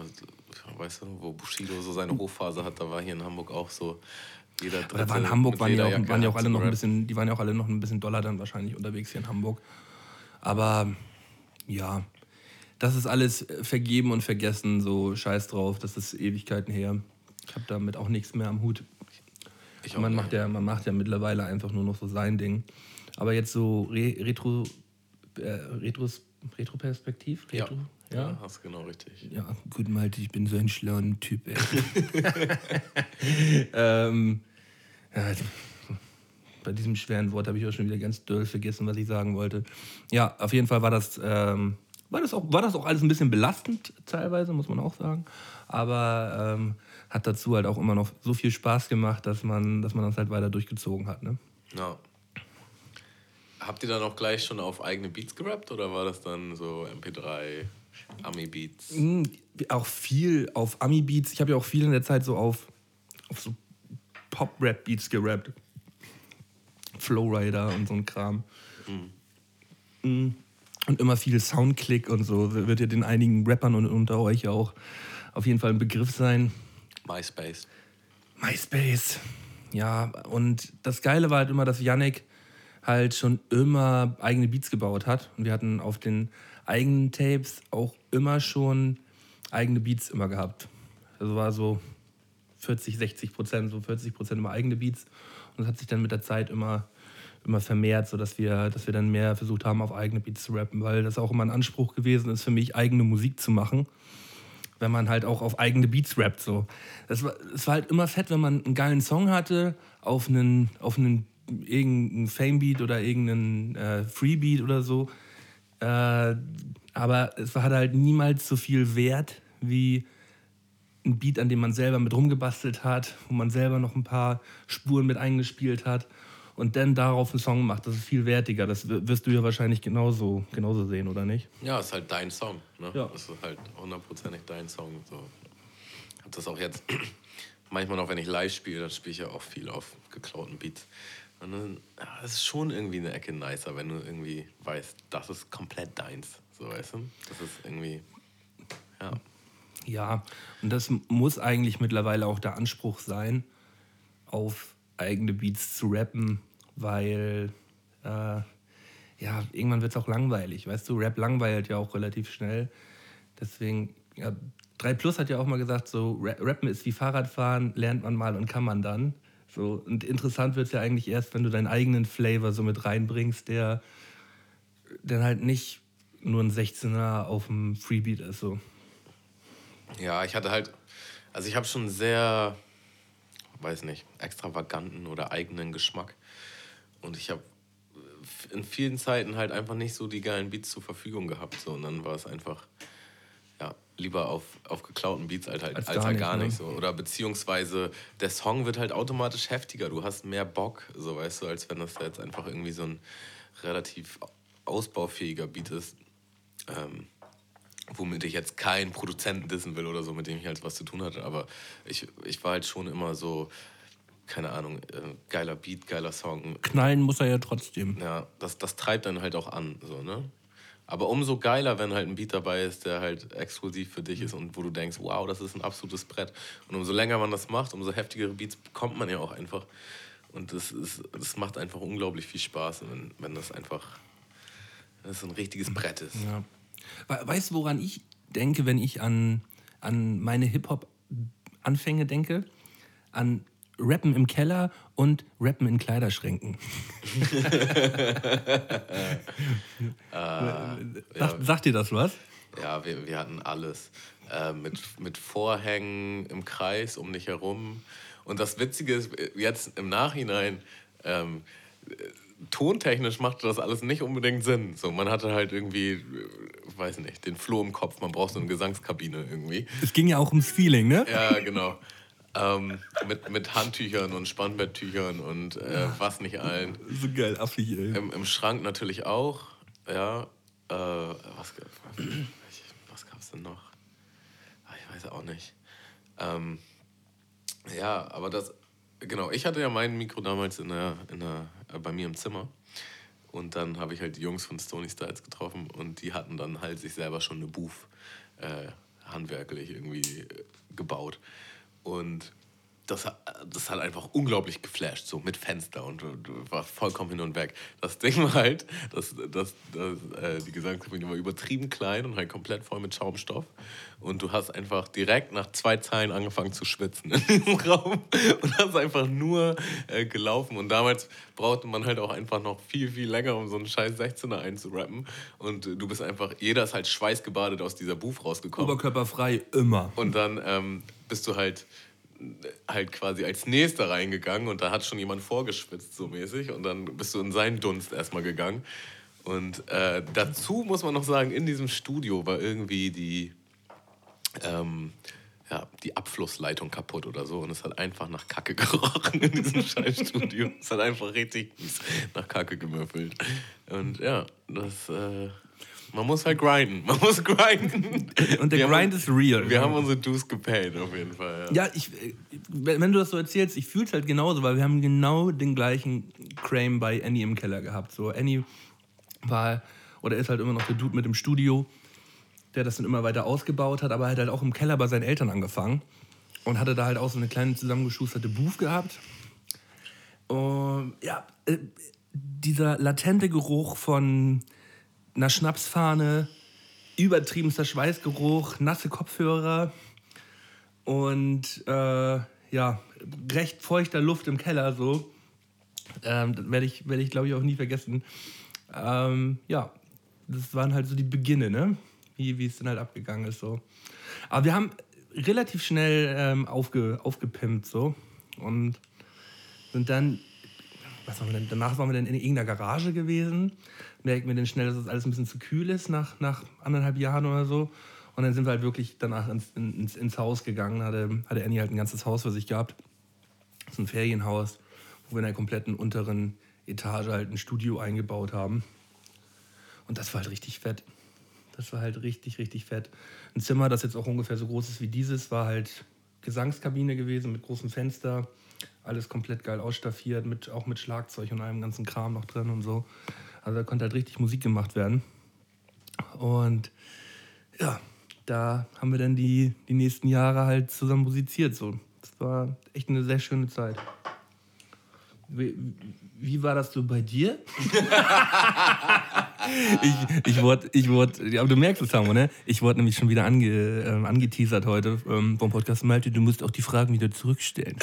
weißt du, wo Bushido so seine Hochphase hat, da war hier in Hamburg auch so jeder dritte Da war in Hamburg waren auch, waren ja auch alle noch ein bisschen, die waren ja auch alle noch ein bisschen doller dann wahrscheinlich unterwegs hier in Hamburg. Aber ja, das ist alles vergeben und vergessen, so scheiß drauf, das ist Ewigkeiten her. Ich habe damit auch nichts mehr am Hut. man, macht ja, man macht ja mittlerweile einfach nur noch so sein Ding. Aber jetzt so Re Retro, äh, Retros, Retroperspektiv? Retro? Ja, ja, hast du genau richtig. Ja, gut, Malte, ich bin so ein schlauer Typ, ey. ähm, ja, bei diesem schweren Wort habe ich auch schon wieder ganz doll vergessen, was ich sagen wollte. Ja, auf jeden Fall war das, ähm, war das, auch, war das auch alles ein bisschen belastend teilweise, muss man auch sagen. Aber ähm, hat dazu halt auch immer noch so viel Spaß gemacht, dass man, dass man das halt weiter durchgezogen hat. Ne? Ja. Habt ihr dann auch gleich schon auf eigene Beats gerappt oder war das dann so MP3, Ami-Beats? Mhm, auch viel auf Ami-Beats. Ich habe ja auch viel in der Zeit so auf, auf so Pop-Rap-Beats gerappt. Flowrider und so ein Kram. Mhm. Und immer viel Soundclick und so. Wird ja den einigen Rappern und unter euch auch auf jeden Fall ein Begriff sein. MySpace. MySpace. Ja, und das Geile war halt immer, dass Yannick halt schon immer eigene Beats gebaut hat. Und wir hatten auf den eigenen Tapes auch immer schon eigene Beats immer gehabt. Also war so 40, 60 Prozent, so 40 Prozent immer eigene Beats. Und das hat sich dann mit der Zeit immer, immer vermehrt, sodass wir, dass wir dann mehr versucht haben, auf eigene Beats zu rappen, weil das auch immer ein Anspruch gewesen ist für mich, eigene Musik zu machen. Wenn man halt auch auf eigene Beats rappt. So. Das war, es war halt immer fett, wenn man einen geilen Song hatte, auf einen, auf einen irgendeinen Fame-Beat oder irgendeinen äh, Free-Beat oder so. Äh, aber es hat halt niemals so viel Wert wie ein Beat, an dem man selber mit rumgebastelt hat, wo man selber noch ein paar Spuren mit eingespielt hat und dann darauf einen Song macht. Das ist viel wertiger. Das wirst du ja wahrscheinlich genauso, genauso sehen, oder nicht? Ja, ist halt dein Song. Ne? Ja. Das ist halt hundertprozentig dein Song. So. Hab das auch jetzt manchmal noch, wenn ich live spiele, dann spiele ich ja auch viel auf geklauten Beats. Und dann ja, ist schon irgendwie eine Ecke nicer, wenn du irgendwie weißt, das ist komplett deins. So, weißt du? Das ist irgendwie. Ja. Ja, und das muss eigentlich mittlerweile auch der Anspruch sein, auf eigene Beats zu rappen, weil äh, ja, irgendwann wird es auch langweilig. Weißt du, Rap langweilt ja auch relativ schnell. Deswegen, ja, 3 Plus hat ja auch mal gesagt, so Ra- Rappen ist wie Fahrradfahren, lernt man mal und kann man dann. So, und interessant wird es ja eigentlich erst, wenn du deinen eigenen Flavor so mit reinbringst, der dann halt nicht nur ein 16er auf dem Freebeat ist. So. Ja, ich hatte halt, also ich habe schon sehr, weiß nicht, extravaganten oder eigenen Geschmack. Und ich habe in vielen Zeiten halt einfach nicht so die geilen Beats zur Verfügung gehabt. So. Und dann war es einfach, ja, lieber auf, auf geklauten Beats als, halt, Als als, gar halt nicht, gar ne? so. Oder beziehungsweise der Song wird halt automatisch heftiger. Du hast mehr Bock, so weißt du, als wenn das jetzt einfach irgendwie so ein relativ ausbaufähiger Beat ist. Ähm, womit ich jetzt keinen Produzenten dissen will oder so, mit dem ich halt was zu tun hatte. Aber ich, ich war halt schon immer so, keine Ahnung, äh, geiler Beat, geiler Song. Knallen muss er ja trotzdem. Ja, das, das treibt dann halt auch an, so, ne? Aber umso geiler, wenn halt ein Beat dabei ist, der halt exklusiv für dich ist und wo du denkst, wow, das ist ein absolutes Brett. Und umso länger man das macht, umso heftigere Beats bekommt man ja auch einfach. Und das, ist, das macht einfach unglaublich viel Spaß, wenn, wenn das einfach das ein richtiges Brett ist. Ja. We- Weißt du, woran ich denke, wenn ich an, an meine Hip-Hop-Anfänge denke? An Rappen im Keller und Rappen in Kleiderschränken. Sagt, sagt dir das was? Ja, wir, wir hatten alles. Äh, mit, mit Vorhängen im Kreis um dich herum. Und das Witzige ist, jetzt im Nachhinein, ähm, äh, tontechnisch machte das alles nicht unbedingt Sinn. So, man hatte halt irgendwie, äh, weiß nicht, den Floh im Kopf, man braucht so eine Gesangskabine irgendwie. Es ging ja auch ums Feeling, ne? Ja, genau. Ähm, mit, mit Handtüchern und Spannbetttüchern und äh, was nicht allen. So geil, affig, ey. Im, Im Schrank natürlich auch. Ja. Äh, was was gab es denn noch? Ah, Ich weiß auch nicht. Ähm, ja, aber das. Genau, ich hatte ja mein Mikro damals in der, in der, äh, bei mir im Zimmer. Und dann habe ich halt die Jungs von Stony Styles getroffen und die hatten dann halt sich selber schon eine Booth äh, handwerklich irgendwie äh, gebaut. Und das, hat- das hat einfach unglaublich geflasht, so mit Fenster und du, du warst vollkommen hin und weg. Das Ding war halt, dass, dass, dass äh, die Gesangskabine war übertrieben klein und halt komplett voll mit Schaumstoff. Und du hast einfach direkt nach zwei Zeilen angefangen zu schwitzen in diesem Raum und hast einfach nur äh, gelaufen. Und damals brauchte man halt auch einfach noch viel, viel länger, um so einen scheiß 16er einzurappen. Und äh, du bist einfach, jeder ist halt schweißgebadet aus dieser Booth rausgekommen. Oberkörperfrei immer. Und dann ähm, bist du halt halt quasi als nächster reingegangen und da hat schon jemand vorgeschwitzt so mäßig und dann bist du in seinen Dunst erstmal gegangen. Und äh, dazu muss man noch sagen, in diesem Studio war irgendwie die, ähm, ja, die Abflussleitung kaputt oder so und es hat einfach nach Kacke gerochen in diesem Scheißstudio. es hat einfach richtig nach Kacke gemüffelt. Und ja, das... Äh, man muss halt grinden. Man muss grinden. Und der Wir haben- Grind ist real. wir haben unsere Dues gepaid, auf jeden Fall. Ja. Ja, ich, äh, wenn du das so erzählst, ich fühle es halt genauso, weil wir haben genau den gleichen Crame bei Annie im Keller gehabt. So, Annie war oder ist halt immer noch der Dude mit dem Studio, der das dann immer weiter ausgebaut hat, aber er hat halt auch im Keller bei seinen Eltern angefangen und hatte da halt auch so eine kleine zusammengeschusterte Booth gehabt. Und ja, äh, dieser latente Geruch von einer Schnapsfahne, übertriebenster Schweißgeruch, nasse Kopfhörer und äh, ja, recht feuchter Luft im Keller so. Ähm, das werde ich, werd ich glaube ich, auch nie vergessen. Ähm, ja, das waren halt so die Beginne, ne? Wie, es dann halt abgegangen ist. So. Aber wir haben relativ schnell ähm, aufge, aufgepimpt so. Und sind dann, was waren wir denn? Danach waren wir dann in irgendeiner Garage gewesen. Merken wir dann schnell, dass das alles ein bisschen zu kühl ist nach, nach anderthalb Jahren oder so. Und dann sind wir halt wirklich danach ins, ins, ins Haus gegangen. Hatte, hatte Annie halt ein ganzes Haus für sich gehabt. So ein Ferienhaus, wo wir in der kompletten unteren Etage halt ein Studio eingebaut haben. Und das war halt richtig fett. Das war halt richtig, richtig fett. Ein Zimmer, das jetzt auch ungefähr so groß ist wie dieses, war halt Gesangskabine gewesen mit großem Fenster. Alles komplett geil ausstaffiert, mit, auch mit Schlagzeug und allem ganzen Kram noch drin und so. Also da konnte halt richtig Musik gemacht werden. Und ja, da haben wir dann die, die nächsten Jahre halt zusammen musiziert. So. Das war echt eine sehr schöne Zeit. Wie, wie war das so bei dir? ich, ich wurde, ich wurde, ja, aber du merkst es, Samu, ne? Ich wurde nämlich schon wieder ange, äh, angeteasert heute ähm, vom Podcast Malte, du musst auch die Fragen wieder zurückstellen.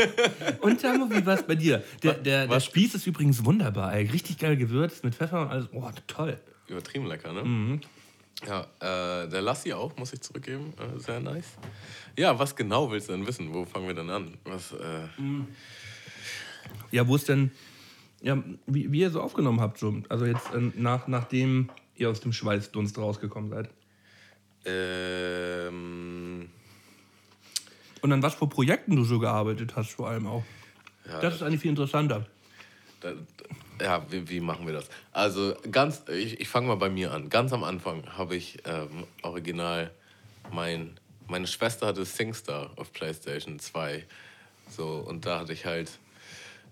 und Samu, wie war es bei dir? Der, der, der Spieß ist übrigens wunderbar, ey. richtig geil gewürzt mit Pfeffer und alles. Oh, toll. Übertrieben lecker, ne? Mhm. Ja, äh, der Lassi auch, muss ich zurückgeben. Äh, sehr nice. Ja, was genau willst du denn wissen? Wo fangen wir denn an? Was, äh. Ja, wo ist denn, ja, wie, wie ihr so aufgenommen habt, so. also jetzt äh, nach, nachdem ihr aus dem Schweißdunst rausgekommen seid? Ähm. Und an was für Projekten du so gearbeitet hast, vor allem auch. Ja, das ist eigentlich viel interessanter. Da, ja, wie, wie, machen wir das? Also ganz, ich, ich fange mal bei mir an. Ganz am Anfang habe ich ähm, original mein, meine Schwester hatte SingStar auf PlayStation 2. So, und da hatte ich halt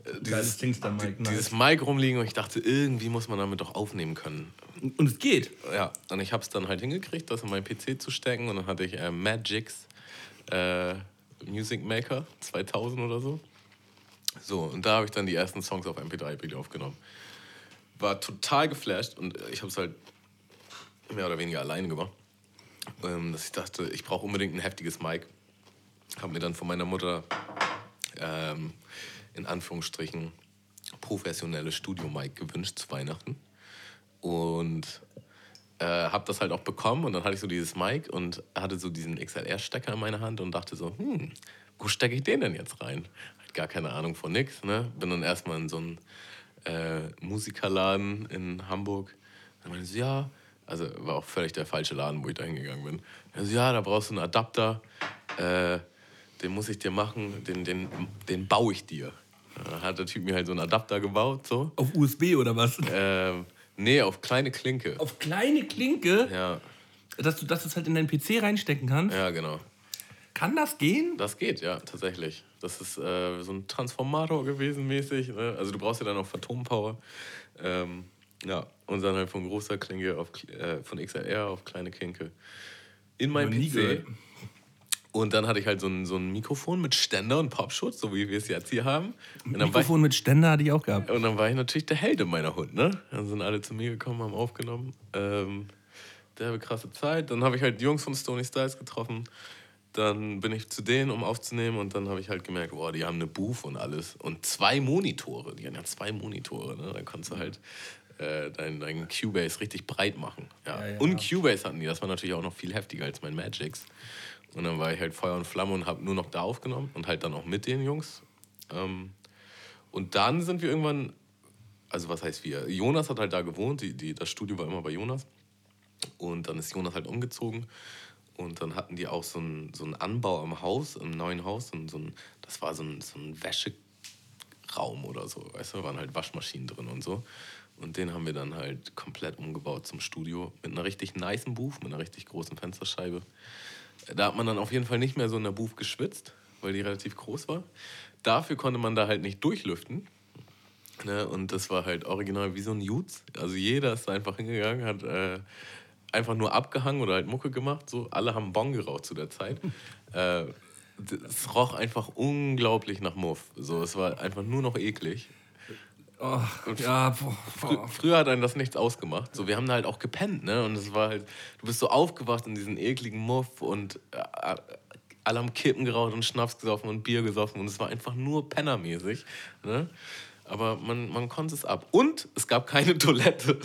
äh, dieses, Mic, dieses Mic rumliegen und ich dachte, irgendwie muss man damit doch aufnehmen können. Und es geht. Ja, und ich habe es dann halt hingekriegt, das in meinen PC zu stecken und dann hatte ich äh, Magix äh, Music Maker 2000 oder so. So, und da habe ich dann die ersten Songs auf MP3 aufgenommen. War total geflasht und ich habe es halt mehr oder weniger alleine gemacht. Ähm, dass ich dachte, ich brauche unbedingt ein heftiges Mic. Habe mir dann von meiner Mutter ähm, in Anführungsstrichen professionelles Studio-Mic gewünscht zu Weihnachten. Und äh, habe das halt auch bekommen und dann hatte ich so dieses Mic und hatte so diesen XLR-Stecker in meiner Hand und dachte so, hm, wo stecke ich den denn jetzt rein? Hat gar keine Ahnung von nix, ne? Bin dann erstmal in so einen äh, Musikerladen in Hamburg. Dann meinte sie, ja, also war auch völlig der falsche Laden, wo ich da hingegangen bin. Also ja, da brauchst du einen Adapter, äh, den muss ich dir machen, den, den, den baue ich dir. Da hat der Typ mir halt so einen Adapter gebaut. So. Auf USB oder was? Ähm, nee, auf kleine Klinke. Auf kleine Klinke? Ja. Dass du, es halt in deinen PC reinstecken kannst? Ja, genau. Kann das gehen? Das geht, ja, tatsächlich. Das ist äh, so ein Transformator gewesen mäßig. Ne? Also du brauchst ja dann auch Phantompower. Ähm, ja, und dann halt von großer Klinke auf äh, von XLR auf kleine Klinke in mein PC. Und dann hatte ich halt so ein, so ein Mikrofon mit Ständer und Popschutz, so wie wir es jetzt hier haben. Und Mikrofon ich, mit Ständer hatte ich auch gehabt. Und dann war ich natürlich der Held in meiner Hund, ne? Dann sind alle zu mir gekommen, haben aufgenommen. Ähm, derbe krasse Zeit. Dann habe ich halt die Jungs von Stony Styles getroffen. Dann bin ich zu denen, um aufzunehmen. Und dann habe ich halt gemerkt, boah, die haben eine Booth und alles. Und zwei Monitore. Die haben ja zwei Monitore, ne? Da kannst du halt äh, dein, dein Cubase richtig breit machen. Ja. ja, ja und Cubase hatten die. Das war natürlich auch noch viel heftiger als mein Magix. Und dann war ich halt Feuer und Flamme und habe nur noch da aufgenommen und halt dann auch mit den Jungs. Ähm, und dann sind wir irgendwann, also was heißt wir? Jonas hat halt da gewohnt, die, die, das Studio war immer bei Jonas. Und dann ist Jonas halt umgezogen. Und dann hatten die auch so einen, so einen Anbau am Haus, im neuen Haus. Und so ein, das war so ein, so ein Wäscheraum oder so. Weißt du, da waren halt Waschmaschinen drin und so. Und den haben wir dann halt komplett umgebaut zum Studio mit einer richtig niceen Booth, mit einer richtig großen Fensterscheibe. Da hat man dann auf jeden Fall nicht mehr so in der Booth geschwitzt, weil die relativ groß war. Dafür konnte man da halt nicht durchlüften. Ne? Und das war halt original wie so ein Jutz. Also jeder ist da einfach hingegangen, hat äh, einfach nur abgehangen oder halt Mucke gemacht. So. Alle haben Bon geraucht zu der Zeit. äh, es roch einfach unglaublich nach Muff. So, es war einfach nur noch eklig. Oh, ja, boah, boah. früher hat einen das nichts ausgemacht. So, wir haben da halt auch gepennt, ne? Und es war halt, du bist so aufgewacht in diesen ekligen Muff und äh, alle haben Kippen geraucht und Schnaps gesoffen und Bier gesoffen und es war einfach nur pennermäßig, ne? Aber man, man konnte es ab. Und es gab keine Toilette.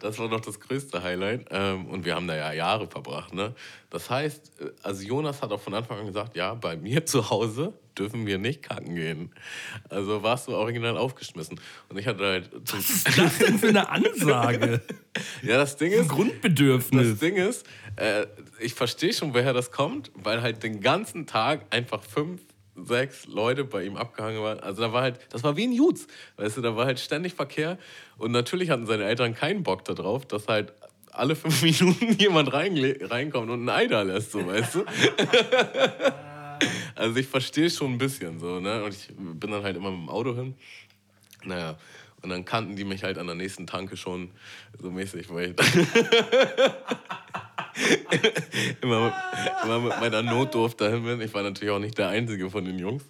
Das war doch das größte Highlight. Ähm, und wir haben da ja Jahre verbracht. Ne? Das heißt, äh, also Jonas hat auch von Anfang an gesagt, ja, bei mir zu Hause dürfen wir nicht kacken gehen. Also warst du original aufgeschmissen. Und ich hatte halt... Was ist das denn für eine Ansage? ja, das Ding ist... Grundbedürfnis. Das Ding ist, äh, ich verstehe schon, woher das kommt, weil halt den ganzen Tag einfach fünf sechs Leute bei ihm abgehangen waren. Also da war halt, das war wie ein Jutz. Weißt du, da war halt ständig Verkehr. Und natürlich hatten seine Eltern keinen Bock darauf, dass halt alle fünf Minuten jemand reinkommt und ein Ei da lässt, so, weißt du? also ich verstehe schon ein bisschen so, ne? Und ich bin dann halt immer mit dem Auto hin. Naja, und dann kannten die mich halt an der nächsten Tanke schon so mäßig, weil ich immer, mit, immer mit meiner Notdurft dahin bin. Ich war natürlich auch nicht der Einzige von den Jungs.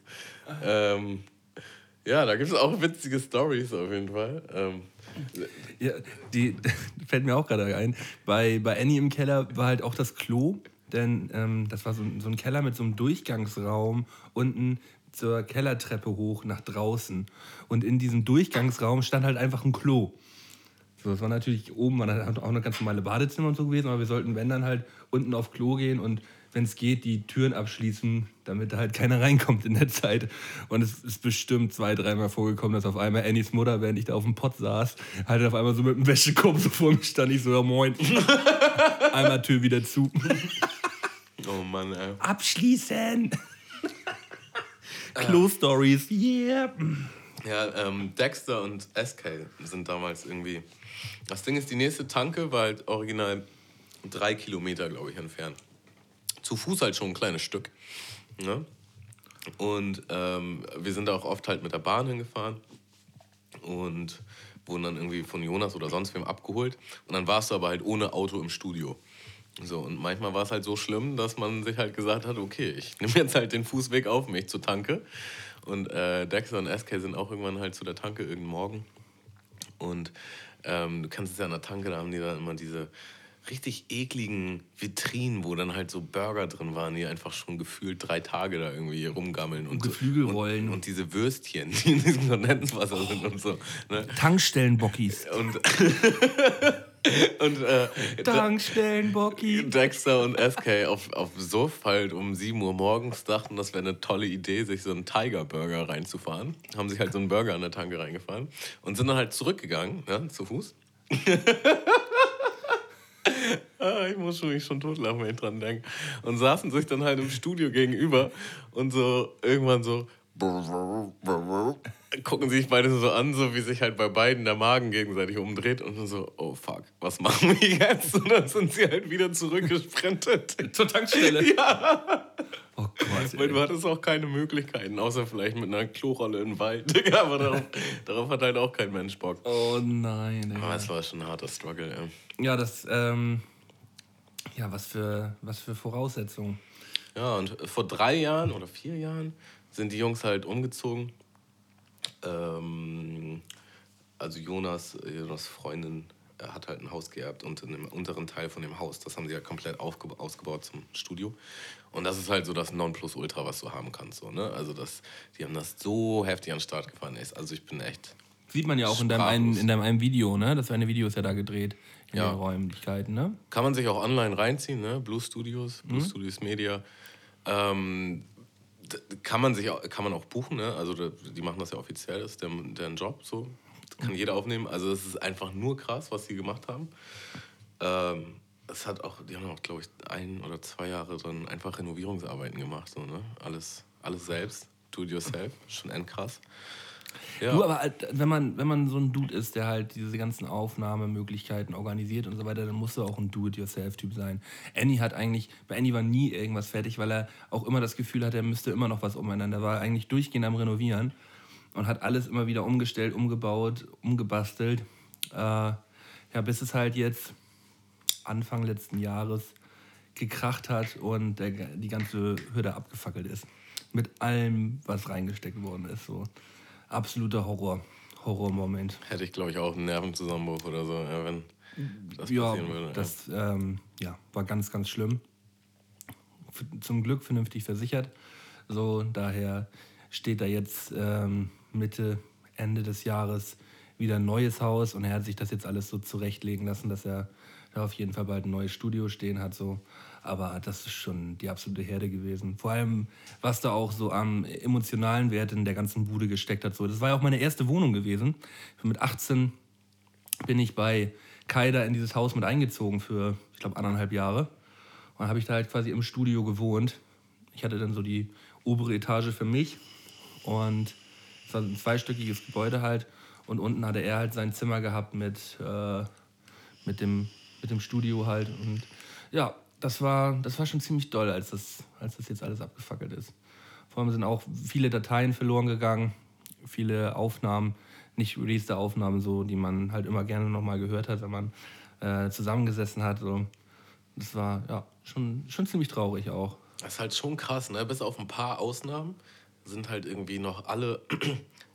Ähm, ja, da gibt es auch witzige Stories auf jeden Fall. Ähm, ja, die fällt mir auch gerade ein. Bei, bei Annie im Keller war halt auch das Klo, denn ähm, das war so, so ein Keller mit so einem Durchgangsraum unten zur Kellertreppe hoch nach draußen. Und in diesem Durchgangsraum stand halt einfach ein Klo. So, das war natürlich oben, man hat auch eine ganz normale Badezimmer und so gewesen, aber wir sollten, wenn dann halt unten auf Klo gehen und wenn es geht, die Türen abschließen, damit da halt keiner reinkommt in der Zeit. Und es ist bestimmt zwei, dreimal vorgekommen, dass auf einmal Annies Mutter, während ich da auf dem Pott saß, halt auf einmal so mit dem Wäschekorb so vor mir stand. Ich so, ja moin. einmal Tür wieder zu. Oh Mann, ey. Abschließen! Klo-Stories, yeah! Ja, ähm, Dexter und SK sind damals irgendwie das Ding ist, die nächste Tanke war halt original drei Kilometer, glaube ich, entfernt. Zu Fuß halt schon ein kleines Stück. Ne? Und ähm, wir sind auch oft halt mit der Bahn hingefahren und wurden dann irgendwie von Jonas oder sonst wem abgeholt. Und dann warst du aber halt ohne Auto im Studio. So, und manchmal war es halt so schlimm, dass man sich halt gesagt hat, okay, ich nehme jetzt halt den Fußweg auf mich zur Tanke. Und äh, Dexter und SK sind auch irgendwann halt zu der Tanke irgendeinen Morgen. Und ähm, du kannst es ja an der Tanke, da haben die dann immer diese richtig ekligen Vitrinen, wo dann halt so Burger drin waren, die einfach schon gefühlt drei Tage da irgendwie rumgammeln. Und Geflügelrollen. So, und, und, diese Würstchen, die in diesem Kondenswasser oh. sind und so. Ne? Tankstellenbockis. Und und äh, Tankstellenbocki. Dexter und SK auf, auf Suff halt um 7 Uhr morgens dachten, das wäre eine tolle Idee, sich so einen Tiger Burger reinzufahren. Haben sich halt so einen Burger an der Tanke reingefahren und sind dann halt zurückgegangen, ja, zu Fuß. ah, ich muss schon, mich schon totlachen, wenn ich dran denke. Und saßen sich dann halt im Studio gegenüber und so irgendwann so gucken sich beide so an, so wie sich halt bei beiden der Magen gegenseitig umdreht und dann so, oh fuck, was machen wir jetzt? Und dann sind sie halt wieder zurückgesprintet. Zur Tankstelle? Ja. Oh Gott. Weil du hattest auch keine Möglichkeiten, außer vielleicht mit einer Klorolle im Wald. Aber darauf, darauf, hat halt auch kein Mensch Bock. Oh nein. Ey. Aber es war schon ein harter Struggle, ey. Ja, das, ähm, ja, was für, was für Voraussetzungen. Ja, und vor drei Jahren oder vier Jahren sind die Jungs halt umgezogen ähm, also Jonas, Jonas Freundin hat halt ein Haus geerbt und in dem unteren Teil von dem Haus, das haben sie ja komplett ausgebaut zum Studio. Und das ist halt so das Nonplusultra, was du haben kannst. So, ne? Also das, die haben das so heftig an den Start gefahren. Also ich bin echt. Sieht man ja auch in deinem, einen, in deinem einen Video, ne? Das eine Video ist ja da gedreht in ja. den Räumlichkeiten, ne? Kann man sich auch online reinziehen, ne? Blue Studios, Blue mhm. Studios Media. Ähm, kann man sich auch, kann man auch buchen, ne? Also die machen das ja offiziell, das ist der, deren Job so. Das kann jeder aufnehmen. Also es ist einfach nur krass, was sie gemacht haben. Ähm, es hat auch, die haben auch, glaube ich, ein oder zwei Jahre dann einfach Renovierungsarbeiten gemacht. So, ne? alles, alles selbst, do it yourself, schon endkrass. krass. Ja. Du, aber halt, wenn man, wenn man so ein Dude ist, der halt diese ganzen Aufnahmemöglichkeiten organisiert und so weiter, dann musst du auch ein Do-it-yourself-Typ sein. Annie hat eigentlich, bei Annie war nie irgendwas fertig, weil er auch immer das Gefühl hatte, er müsste immer noch was umeinander. Er war eigentlich durchgehend am Renovieren und hat alles immer wieder umgestellt, umgebaut, umgebastelt. Äh, ja, bis es halt jetzt Anfang letzten Jahres gekracht hat und der, die ganze Hürde abgefackelt ist. Mit allem, was reingesteckt worden ist. So absoluter Horror. Horrormoment. Hätte ich, glaube ich, auch einen Nervenzusammenbruch oder so, wenn das ja, passieren würde. Das ähm, ja, war ganz, ganz schlimm. Zum Glück vernünftig versichert. So, daher steht da jetzt ähm, Mitte, Ende des Jahres wieder ein neues Haus und er hat sich das jetzt alles so zurechtlegen lassen, dass er da auf jeden Fall bald ein neues Studio stehen hat. So. Aber das ist schon die absolute Herde gewesen. Vor allem, was da auch so am emotionalen Wert in der ganzen Bude gesteckt hat. So. Das war ja auch meine erste Wohnung gewesen. Mit 18 bin ich bei Kaida in dieses Haus mit eingezogen für, ich glaube, anderthalb Jahre. Und dann habe ich da halt quasi im Studio gewohnt. Ich hatte dann so die obere Etage für mich und es war ein zweistöckiges Gebäude halt. Und unten hatte er halt sein Zimmer gehabt mit, äh, mit, dem, mit dem Studio halt. Und ja, das war, das war schon ziemlich doll, als das, als das jetzt alles abgefackelt ist. Vor allem sind auch viele Dateien verloren gegangen, viele Aufnahmen, nicht released Aufnahmen, so, die man halt immer gerne nochmal gehört hat, wenn man äh, zusammengesessen hat. So. Das war ja schon, schon ziemlich traurig auch. Das ist halt schon krass, ne? Bis auf ein paar Ausnahmen sind halt irgendwie noch alle,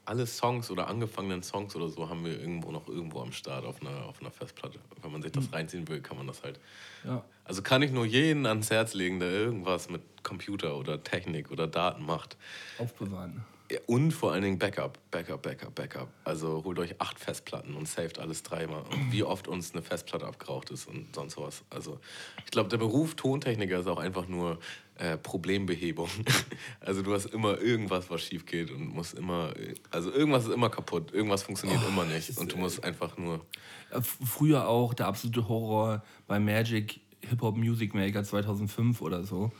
alle Songs oder angefangenen Songs oder so haben wir irgendwo noch irgendwo am Start auf einer, auf einer Festplatte. Wenn man sich das hm. reinziehen will, kann man das halt. Ja. Also kann ich nur jeden ans Herz legen, der irgendwas mit Computer oder Technik oder Daten macht. Aufbewahren. Und vor allen Dingen Backup, Backup, Backup, Backup. Also holt euch acht Festplatten und saved alles dreimal. Und wie oft uns eine Festplatte abgeraucht ist und sonst was. Also ich glaube, der Beruf Tontechniker ist auch einfach nur äh, Problembehebung. also du hast immer irgendwas, was schief geht und musst immer, also irgendwas ist immer kaputt, irgendwas funktioniert oh, immer nicht. Und du musst einfach nur... Früher auch der absolute Horror bei Magic Hip-Hop Music Maker 2005 oder so.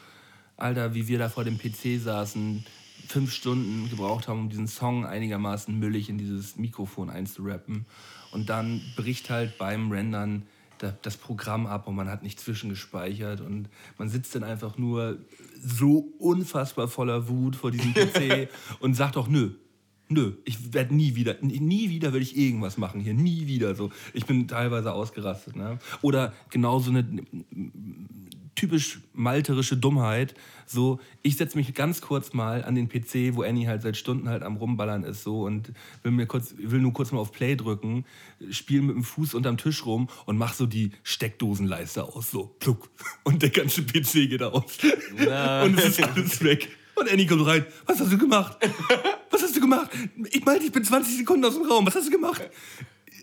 Alter, wie wir da vor dem PC saßen, fünf Stunden gebraucht haben, um diesen Song einigermaßen müllig in dieses Mikrofon einzurappen. Und dann bricht halt beim Rendern das Programm ab und man hat nicht zwischengespeichert und man sitzt dann einfach nur so unfassbar voller Wut vor diesem PC und sagt auch nö. Nö, ich werde nie wieder, nie wieder werde ich irgendwas machen hier, nie wieder so. Ich bin teilweise ausgerastet. Ne? Oder genauso eine typisch malterische Dummheit. So, ich setze mich ganz kurz mal an den PC, wo Annie halt seit Stunden halt am Rumballern ist so und will mir kurz, will nur kurz mal auf Play drücken, spiele mit dem Fuß unterm Tisch rum und mach so die Steckdosenleiste aus, so pluck und der ganze PC geht aus Nein. und es ist alles weg. Und Annie kommt rein. Was hast du gemacht? Was hast du gemacht? Ich meinte, ich bin 20 Sekunden aus dem Raum. Was hast du gemacht?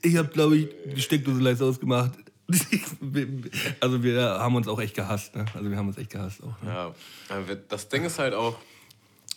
Ich habe, glaube ich, die Steckdosenleiste ausgemacht. also wir haben uns auch echt gehasst. Ne? Also wir haben uns echt gehasst auch. Ne? Ja, das Ding ist halt auch,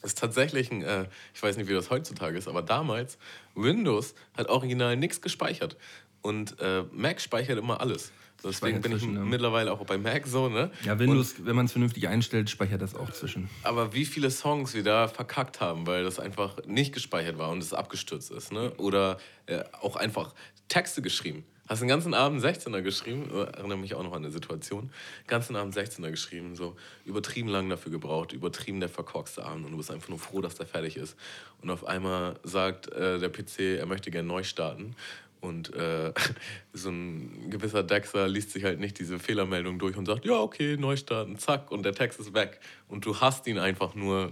ist tatsächlich ein, äh, ich weiß nicht, wie das heutzutage ist, aber damals, Windows hat original nichts gespeichert. Und äh, Mac speichert immer alles. Deswegen bin ich zwischen, mittlerweile auch bei Mac so, ne? Ja, Windows, und, wenn man es vernünftig einstellt, speichert das auch zwischen. Aber wie viele Songs wir da verkackt haben, weil das einfach nicht gespeichert war und es abgestürzt ist, ne? Oder äh, auch einfach Texte geschrieben. Hast den ganzen Abend 16er geschrieben, äh, erinnere mich auch noch an eine Situation. Den ganzen Abend 16er geschrieben, so übertrieben lang dafür gebraucht, übertrieben der verkorkste Abend und du bist einfach nur froh, dass der fertig ist. Und auf einmal sagt äh, der PC, er möchte gerne neu starten. Und äh, so ein gewisser Dexter liest sich halt nicht diese Fehlermeldung durch und sagt, ja, okay, neu starten, zack, und der Text ist weg. Und du hast ihn einfach nur.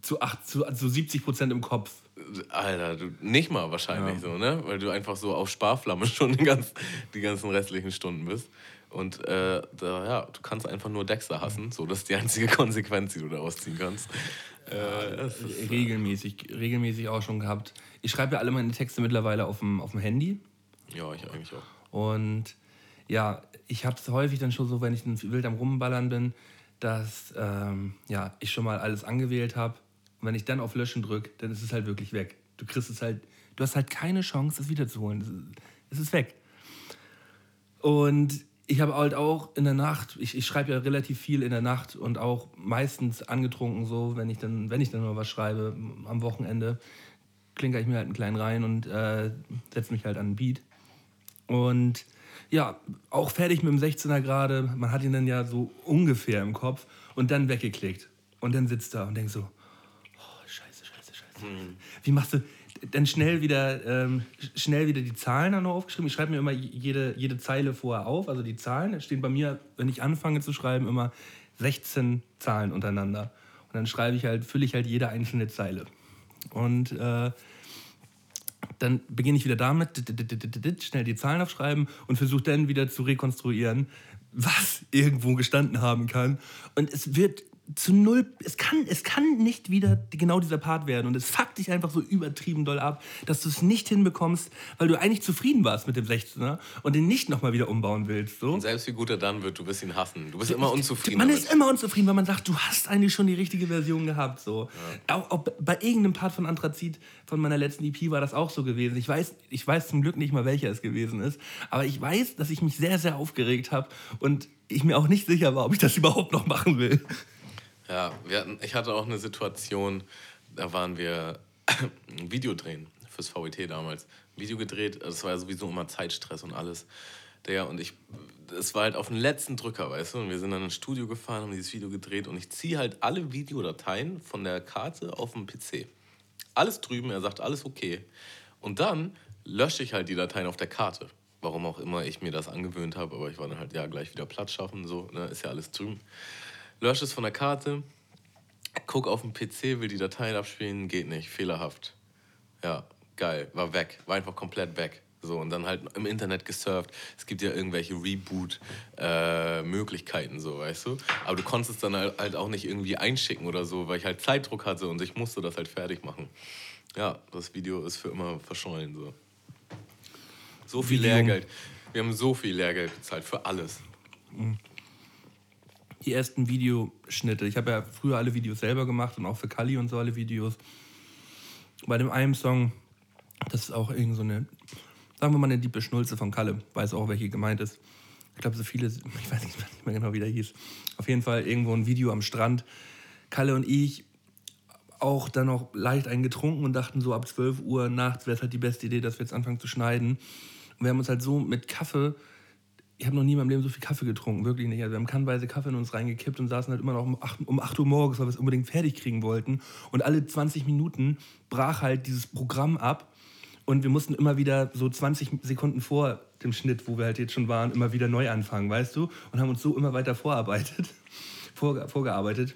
Zu, acht, zu, zu 70 Prozent im Kopf. Alter, du, nicht mal wahrscheinlich ja. so, ne? Weil du einfach so auf Sparflamme schon die, ganz, die ganzen restlichen Stunden bist. Und äh, da, ja, du kannst einfach nur Dexter hassen. So, das ist die einzige Konsequenz, die du daraus ziehen kannst. Äh, ist, äh, regelmäßig, regelmäßig auch schon gehabt. Ich schreibe ja alle meine Texte mittlerweile auf dem, auf dem Handy. Ja, ich eigentlich auch. Und ja, ich habe es häufig dann schon so, wenn ich wild am Rumballern bin, dass ähm, ja, ich schon mal alles angewählt habe und wenn ich dann auf Löschen drücke, dann ist es halt wirklich weg. Du kriegst es halt, du hast halt keine Chance, es wiederzuholen. Es ist weg. Und ich habe halt auch in der Nacht, ich, ich schreibe ja relativ viel in der Nacht und auch meistens angetrunken so, wenn ich dann, wenn ich dann mal was schreibe am Wochenende, klinker ich mir halt einen kleinen rein und äh, setze mich halt an den Beat. Und ja, auch fertig mit dem 16er gerade, man hat ihn dann ja so ungefähr im Kopf und dann weggeklickt. Und dann sitzt da und denkt so, hm. Wie machst du dann schnell wieder, ähm, schnell wieder die Zahlen noch aufgeschrieben? Ich schreibe mir immer jede, jede Zeile vorher auf, also die Zahlen. Stehen bei mir, wenn ich anfange zu schreiben, immer 16 Zahlen untereinander. Und dann schreibe ich halt, fülle ich halt jede einzelne Zeile. Und äh, dann beginne ich wieder damit, schnell die Zahlen aufschreiben und versuche dann wieder zu rekonstruieren, was irgendwo gestanden haben kann. Und es wird zu null, es kann, es kann nicht wieder genau dieser Part werden und es fuckt dich einfach so übertrieben doll ab, dass du es nicht hinbekommst, weil du eigentlich zufrieden warst mit dem 16er und den nicht nochmal wieder umbauen willst. So. Und selbst wie gut er dann wird, du wirst ihn hassen. Du bist immer unzufrieden. Man damit. ist immer unzufrieden, weil man sagt, du hast eigentlich schon die richtige Version gehabt. So. Ja. Auch, auch, bei irgendeinem Part von Anthrazit von meiner letzten EP war das auch so gewesen. Ich weiß, ich weiß zum Glück nicht mal, welcher es gewesen ist, aber ich weiß, dass ich mich sehr, sehr aufgeregt habe und ich mir auch nicht sicher war, ob ich das überhaupt noch machen will. Ja, wir hatten, ich hatte auch eine Situation, da waren wir ein Video drehen fürs VET damals. Video gedreht, das war ja sowieso immer Zeitstress und alles. Der und ich, es war halt auf den letzten Drücker, weißt du? Und wir sind dann ins Studio gefahren, haben dieses Video gedreht und ich ziehe halt alle Videodateien von der Karte auf dem PC. Alles drüben, er sagt alles okay. Und dann lösche ich halt die Dateien auf der Karte. Warum auch immer ich mir das angewöhnt habe, aber ich war dann halt ja gleich wieder Platz schaffen, so, ne, ist ja alles drüben lösche es von der Karte, guck auf den PC, will die Dateien abspielen, geht nicht, fehlerhaft. Ja, geil, war weg, war einfach komplett weg. So, und dann halt im Internet gesurft. Es gibt ja irgendwelche Reboot-Möglichkeiten, äh, so, weißt du? Aber du konntest es dann halt auch nicht irgendwie einschicken oder so, weil ich halt Zeitdruck hatte und ich musste das halt fertig machen. Ja, das Video ist für immer verschollen, so. So viel Video. Lehrgeld. Wir haben so viel Lehrgeld bezahlt für alles. Mhm die ersten Videoschnitte. Ich habe ja früher alle Videos selber gemacht und auch für Kali und so alle Videos. Bei dem einen Song, das ist auch irgend so eine, sagen wir mal eine diepe Schnulze von Kalle, weiß auch, welche gemeint ist. Ich glaube, so viele, ich weiß nicht mehr genau, wie der hieß. Auf jeden Fall irgendwo ein Video am Strand. Kalle und ich auch dann noch leicht eingetrunken und dachten so ab 12 Uhr nachts wäre es halt die beste Idee, dass wir jetzt anfangen zu schneiden. Und wir haben uns halt so mit Kaffee ich habe noch nie in meinem Leben so viel Kaffee getrunken, wirklich nicht. Also wir haben kannweise Kaffee in uns reingekippt und saßen halt immer noch um 8, um 8 Uhr morgens, weil wir es unbedingt fertig kriegen wollten. Und alle 20 Minuten brach halt dieses Programm ab und wir mussten immer wieder so 20 Sekunden vor dem Schnitt, wo wir halt jetzt schon waren, immer wieder neu anfangen, weißt du? Und haben uns so immer weiter vorarbeitet, vorge vorgearbeitet.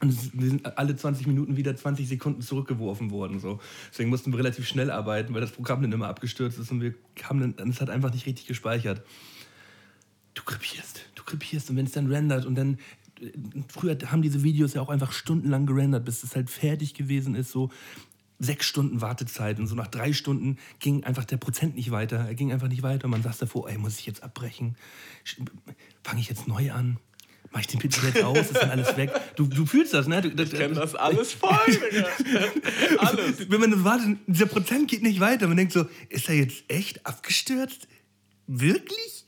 Und wir sind alle 20 Minuten wieder 20 Sekunden zurückgeworfen worden. So. Deswegen mussten wir relativ schnell arbeiten, weil das Programm dann immer abgestürzt ist und wir haben dann, es hat einfach nicht richtig gespeichert du krepierst, du krepierst. Und wenn es dann rendert und dann äh, früher haben diese Videos ja auch einfach stundenlang gerendert, bis es halt fertig gewesen ist, so sechs Stunden Wartezeit und so nach drei Stunden ging einfach der Prozent nicht weiter, er ging einfach nicht weiter und man saß davor, ey, muss ich jetzt abbrechen? Fange ich jetzt neu an? Mach ich den PC jetzt aus? Ist dann alles weg? Du, du fühlst das, ne? Du, ich kenne das alles voll, alles. Wenn man so wartet, dieser Prozent geht nicht weiter, man denkt so, ist er jetzt echt abgestürzt? Wirklich?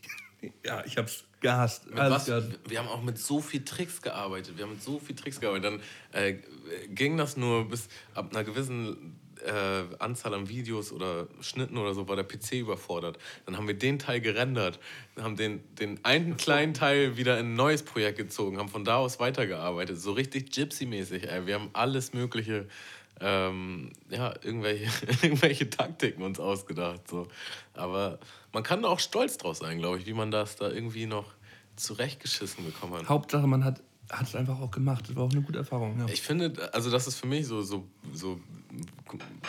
Ja, ich hab's gehasst. Was, wir haben auch mit so viel Tricks gearbeitet. Wir haben mit so viel Tricks gearbeitet. Dann äh, ging das nur bis ab einer gewissen äh, Anzahl an Videos oder Schnitten oder so war der PC überfordert. Dann haben wir den Teil gerendert, haben den, den einen kleinen Teil wieder in ein neues Projekt gezogen, haben von da aus weitergearbeitet. So richtig Gypsy-mäßig. Wir haben alles Mögliche ähm, ja, irgendwelche, irgendwelche Taktiken uns ausgedacht. So. Aber man kann da auch stolz drauf sein, glaube ich, wie man das da irgendwie noch zurechtgeschissen bekommen hat. Hauptsache, man hat hat es einfach auch gemacht. Das war auch eine gute Erfahrung. Ja. Ich finde, also das ist für mich so, so, so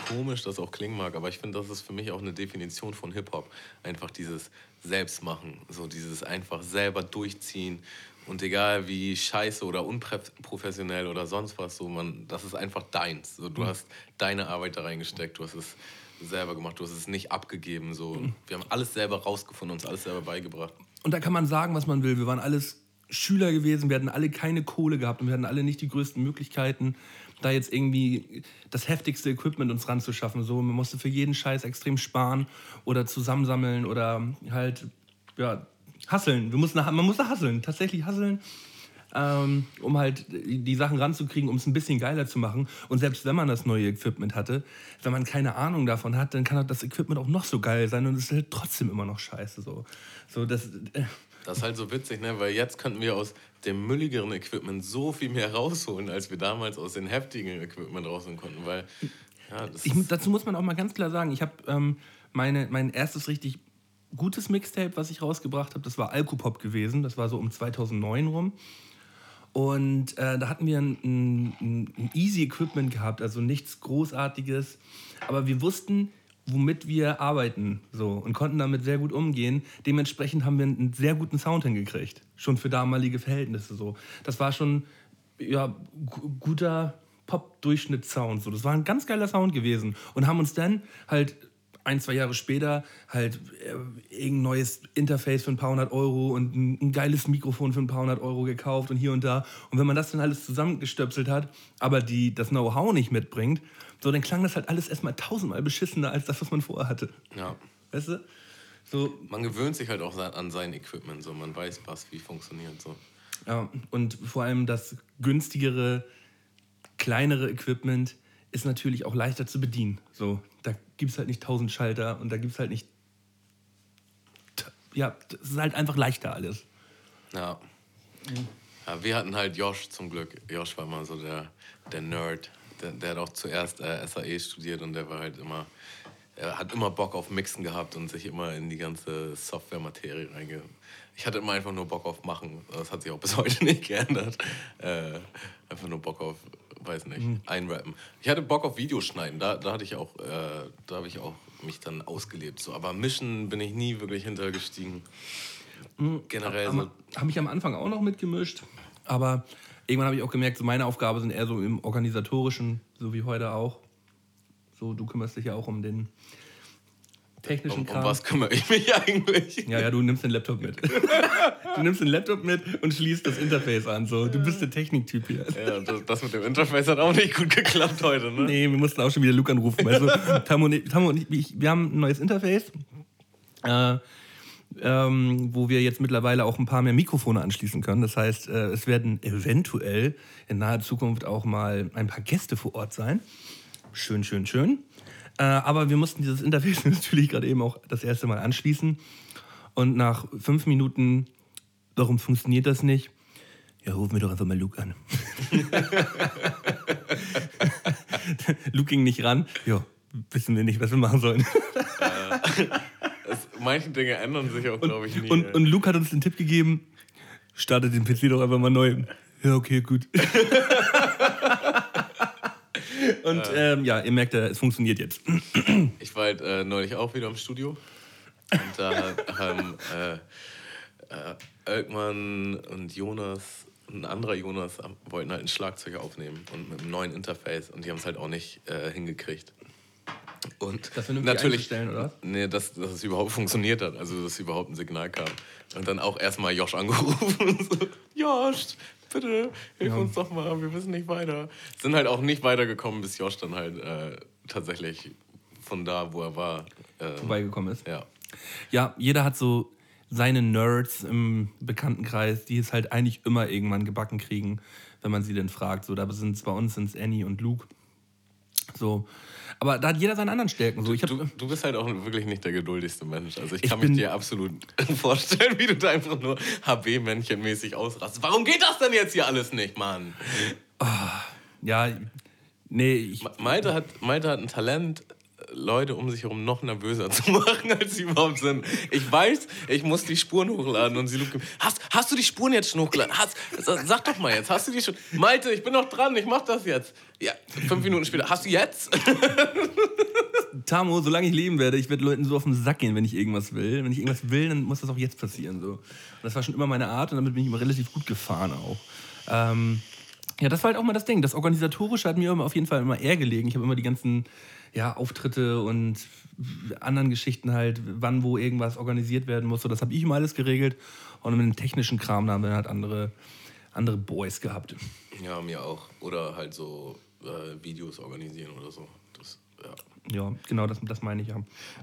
komisch, das auch klingen mag, aber ich finde, das ist für mich auch eine Definition von Hip-Hop. Einfach dieses Selbstmachen, so dieses einfach selber durchziehen und egal wie scheiße oder unprofessionell oder sonst was, so man, das ist einfach deins. So, du mhm. hast deine Arbeit da reingesteckt, du hast es selber gemacht, du hast es nicht abgegeben. So. Mhm. Wir haben alles selber rausgefunden, uns alles selber beigebracht. Und da kann man sagen, was man will. Wir waren alles Schüler gewesen, wir hatten alle keine Kohle gehabt und wir hatten alle nicht die größten Möglichkeiten, da jetzt irgendwie das heftigste Equipment uns ranzuschaffen. So, man musste für jeden Scheiß extrem sparen oder zusammensammeln oder halt ja, hasseln. Wir mussten, man musste hasseln, tatsächlich hasseln, ähm, um halt die Sachen ranzukriegen, um es ein bisschen geiler zu machen. Und selbst wenn man das neue Equipment hatte, wenn man keine Ahnung davon hat, dann kann das Equipment auch noch so geil sein und es ist halt trotzdem immer noch scheiße. So, so das, äh. das ist halt so witzig, ne? weil jetzt könnten wir aus dem mülligeren Equipment so viel mehr rausholen, als wir damals aus dem heftigen Equipment rausholen konnten. Weil, ja, ich, dazu muss man auch mal ganz klar sagen, ich habe ähm, meine, mein erstes richtig gutes Mixtape, was ich rausgebracht habe, das war Alkopop gewesen. Das war so um 2009 rum. Und äh, da hatten wir ein, ein, ein, easy Equipment gehabt, also nichts Großartiges. Aber wir wussten, womit wir arbeiten so, und konnten damit sehr gut umgehen. Dementsprechend haben wir einen sehr guten Sound hingekriegt, schon für damalige Verhältnisse. So. Das war schon ja, gu- guter Pop-Durchschnittssound. So. Das war ein ganz geiler Sound gewesen. Und haben uns dann halt ein, zwei Jahre später halt äh, irgendein neues Interface für ein paar hundert Euro und ein, ein geiles Mikrofon für ein paar hundert Euro gekauft und hier und da. Und wenn man das dann alles zusammengestöpselt hat, aber die, das Know-how nicht mitbringt, so, dann klang das halt alles erstmal tausendmal beschissener als das, was man vorher hatte. Ja. Weißt du? So, Man gewöhnt sich halt auch an sein Equipment, so man weiß, was wie funktioniert. So. Ja, und vor allem das günstigere, kleinere Equipment ist natürlich auch leichter zu bedienen. So, da gibt es halt nicht tausend Schalter und da gibt es halt nicht. Ja, das ist halt einfach leichter alles. Ja. ja. Wir hatten halt Josh zum Glück. Josh war mal so der, der Nerd. Der, der hat auch zuerst äh, SAE studiert und der war halt immer. Er hat immer Bock auf Mixen gehabt und sich immer in die ganze Software-Materie reinge. Ich hatte immer einfach nur Bock auf Machen. Das hat sich auch bis heute nicht geändert. Äh, einfach nur Bock auf, weiß nicht, einrappen. Ich hatte Bock auf Videoschneiden. Da, da hatte ich auch, äh, da habe ich auch mich dann ausgelebt. So. Aber Mischen bin ich nie wirklich hintergestiegen. Generell so. Habe ich am Anfang auch noch mitgemischt, aber irgendwann habe ich auch gemerkt, so meine Aufgabe sind eher so im organisatorischen, so wie heute auch. So, du kümmerst dich ja auch um den technischen Um, um Kram. was kümmere ich mich eigentlich? Ja, ja, du nimmst den Laptop mit. du nimmst den Laptop mit und schließt das Interface an. So, du bist der Techniktyp hier. Ja, das, das mit dem Interface hat auch nicht gut geklappt heute, ne? Nee, wir mussten auch schon wieder Luke anrufen. Also, Tammo und ich, Tammo und ich, wir haben ein neues Interface, äh, ähm, wo wir jetzt mittlerweile auch ein paar mehr Mikrofone anschließen können. Das heißt, äh, es werden eventuell in naher Zukunft auch mal ein paar Gäste vor Ort sein. Schön, schön, schön. Äh, aber wir mussten dieses Interface natürlich gerade eben auch das erste Mal anschließen. Und nach fünf Minuten, warum funktioniert das nicht? Ja, ruf mir doch einfach mal Luke an. Luke ging nicht ran. Ja, wissen wir nicht, was wir machen sollen. Es, manche Dinge ändern sich auch, glaube ich, nie. Und, ey. und Luke hat uns den Tipp gegeben, startet den PC doch einfach mal neu. Ja, okay, gut. und ähm, ja, ihr merkt, ja, es funktioniert jetzt. ich war halt äh, neulich auch wieder im Studio. Und da haben äh, äh, Elkmann und Jonas und ein anderer Jonas wollten halt ein Schlagzeug aufnehmen und mit einem neuen Interface. Und die haben es halt auch nicht äh, hingekriegt. Und Das natürlich, einzustellen, oder? Nee, dass, dass es überhaupt funktioniert hat, also dass überhaupt ein Signal kam. Und dann auch erstmal Josh angerufen so, Josh, bitte, hilf uns doch mal, wir wissen nicht weiter. Sind halt auch nicht weitergekommen, bis Josh dann halt äh, tatsächlich von da, wo er war, äh, Vorbeigekommen ist. ja. Ja, jeder hat so seine Nerds im Bekanntenkreis, die es halt eigentlich immer irgendwann gebacken kriegen, wenn man sie denn fragt. So, da sind es bei uns sind's Annie und Luke. So. Aber da hat jeder seine anderen Stärken. So, ich hab, Du, du bist halt auch wirklich nicht der geduldigste Mensch. Also ich Ich kann mich dir absolut vorstellen, wie du da einfach nur HB-Männchen-mäßig ausrastest. Warum geht das denn jetzt hier alles nicht, Mann? ja, nee, ich, Ma- Malte hat, Malte hat ein Talent, Leute um sich herum noch nervöser zu machen, als sie überhaupt sind. Ich weiß, ich muss die Spuren hochladen und sie Luke, hast, hast du die Spuren jetzt schon hochgeladen? Hast, sa- sag doch mal jetzt, hast du die schon? Malte, ich bin noch dran, ich mach das jetzt. Ja, fünf Minuten später, hast du jetzt? Tamo, solange ich leben werde, ich werde Leuten so auf den Sack gehen, wenn ich irgendwas will. Wenn ich irgendwas will, dann muss das auch jetzt passieren. So. Und das war schon immer meine Art und damit bin ich immer relativ gut gefahren auch. Ähm, ja, das war halt auch mal das Ding. Das Organisatorische hat mir auf jeden Fall immer eher gelegen. Ich habe immer die ganzen ja, Auftritte und anderen Geschichten halt, wann wo irgendwas organisiert werden muss. So, das habe ich immer alles geregelt. Und mit dem technischen Kram haben wir halt andere, andere Boys gehabt. Ja, mir auch. Oder halt so äh, Videos organisieren oder so. Das, ja. Ja, genau, das, das meine ich ja.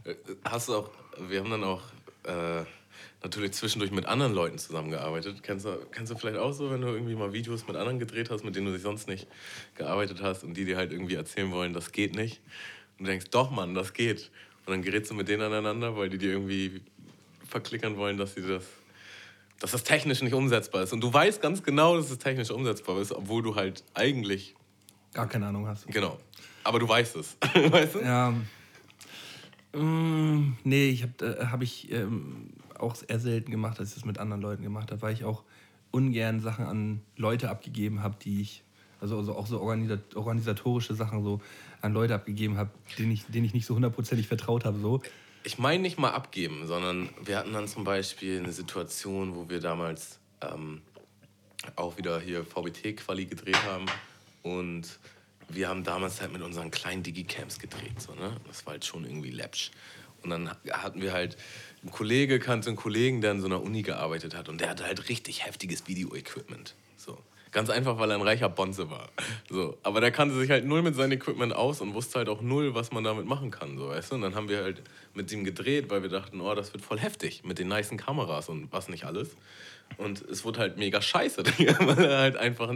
Äh, Hast du auch, wir haben dann auch äh, natürlich zwischendurch mit anderen Leuten zusammengearbeitet. Kennst du, kennst du vielleicht auch so, wenn du irgendwie mal Videos mit anderen gedreht hast, mit denen du dich sonst nicht gearbeitet hast und die dir halt irgendwie erzählen wollen, das geht nicht. Und du denkst, doch Mann, das geht. Und dann gerätst du mit denen aneinander, weil die dir irgendwie verklickern wollen, dass sie das dass das technisch nicht umsetzbar ist. Und du weißt ganz genau, dass es technisch umsetzbar ist, obwohl du halt eigentlich, Gar keine Ahnung hast. genau, aber du weißt es. weißt du? Ja. Mm, nee, ich habe äh, hab ich ähm, auch eher selten gemacht, als ich das mit anderen Leuten gemacht habe, weil ich auch ungern Sachen an Leute abgegeben habe, die ich, also, also auch so organisa organisatorische Sachen so an Leute abgegeben habe, denen ich, denen ich nicht so hundertprozentig vertraut habe. So. Ich meine nicht mal abgeben, sondern wir hatten dann zum Beispiel eine Situation, wo wir damals ähm, auch wieder hier VBT-Quali gedreht haben. Und wir haben damals halt mit unseren kleinen Digicams gedreht. So, ne? Das war halt schon irgendwie läppsch. Und dann hatten wir halt, ein Kollege kannte einen Kollegen, der in so einer Uni gearbeitet hat. Und der hatte halt richtig heftiges Video-Equipment. Ganz einfach, weil er ein reicher Bonze war. So. Aber der kannte sich halt null mit seinem Equipment aus und wusste halt auch null, was man damit machen kann. So, weißt du? Und dann haben wir halt mit ihm gedreht, weil wir dachten, oh, das wird voll heftig mit den nicen Kameras und was nicht alles. Und es wurde halt mega scheiße, weil er halt einfach,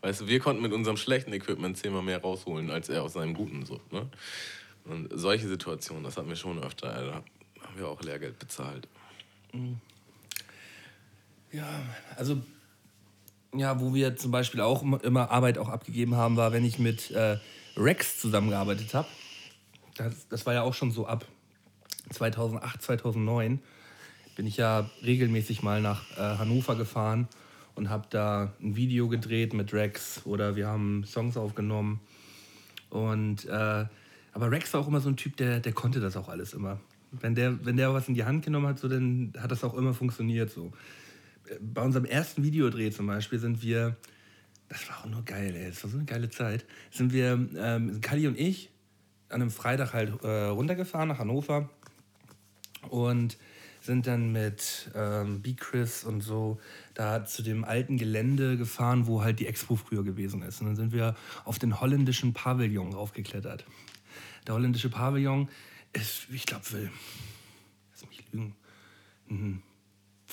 weißt du, wir konnten mit unserem schlechten Equipment zehnmal mehr rausholen, als er aus seinem guten. So, ne? Und solche Situationen, das hatten wir schon öfter, da haben wir auch Lehrgeld bezahlt. Ja, also ja, wo wir zum Beispiel auch immer Arbeit auch abgegeben haben, war, wenn ich mit äh, Rex zusammengearbeitet habe. Das, das war ja auch schon so ab 2008, 2009. Bin ich ja regelmäßig mal nach äh, Hannover gefahren und habe da ein Video gedreht mit Rex oder wir haben Songs aufgenommen. Und äh, aber Rex war auch immer so ein Typ, der, der konnte das auch alles immer. Wenn der, wenn der was in die Hand genommen hat, so, dann hat das auch immer funktioniert. So bei unserem ersten Videodreh zum Beispiel sind wir, das war auch nur geil, ey, das war so eine geile Zeit, sind wir, ähm, Kali und ich, an einem Freitag halt äh, runtergefahren nach Hannover und sind dann mit ähm, B-Chris und so da zu dem alten Gelände gefahren, wo halt die Expo früher gewesen ist. Und dann sind wir auf den holländischen Pavillon raufgeklettert. Der holländische Pavillon ist, ich glaube, will, lass mich lügen, mhm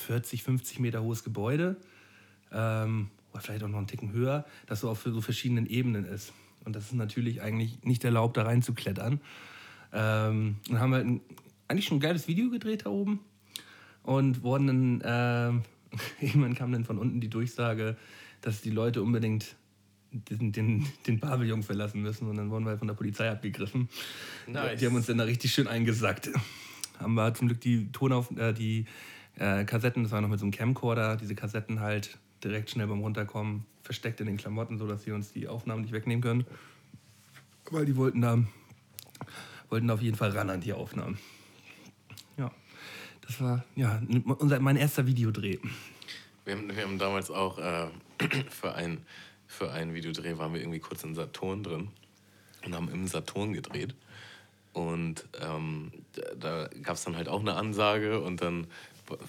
40, 50 Meter hohes Gebäude, ähm, oder vielleicht auch noch einen Ticken höher, das so auf so verschiedenen Ebenen ist. Und das ist natürlich eigentlich nicht erlaubt, da reinzuklettern. Ähm, und haben halt ein, eigentlich schon ein geiles Video gedreht da oben und wurden dann, äh, irgendwann kam dann von unten die Durchsage, dass die Leute unbedingt den, den, den Pavillon verlassen müssen und dann wurden wir von der Polizei abgegriffen. Nice. Die haben uns dann da richtig schön eingesackt. Haben wir zum Glück die Tonauf äh, die äh, Kassetten, das war noch mit so einem Camcorder, diese Kassetten halt direkt schnell beim Runterkommen versteckt in den Klamotten, sodass sie uns die Aufnahmen nicht wegnehmen können. Weil die wollten da, wollten auf jeden Fall ran an die Aufnahmen. Ja, das war ja unser, mein erster Videodreh. Wir haben, wir haben damals auch äh, für, ein, für einen Videodreh waren wir irgendwie kurz in Saturn drin und haben im Saturn gedreht. Und ähm, da gab es dann halt auch eine Ansage und dann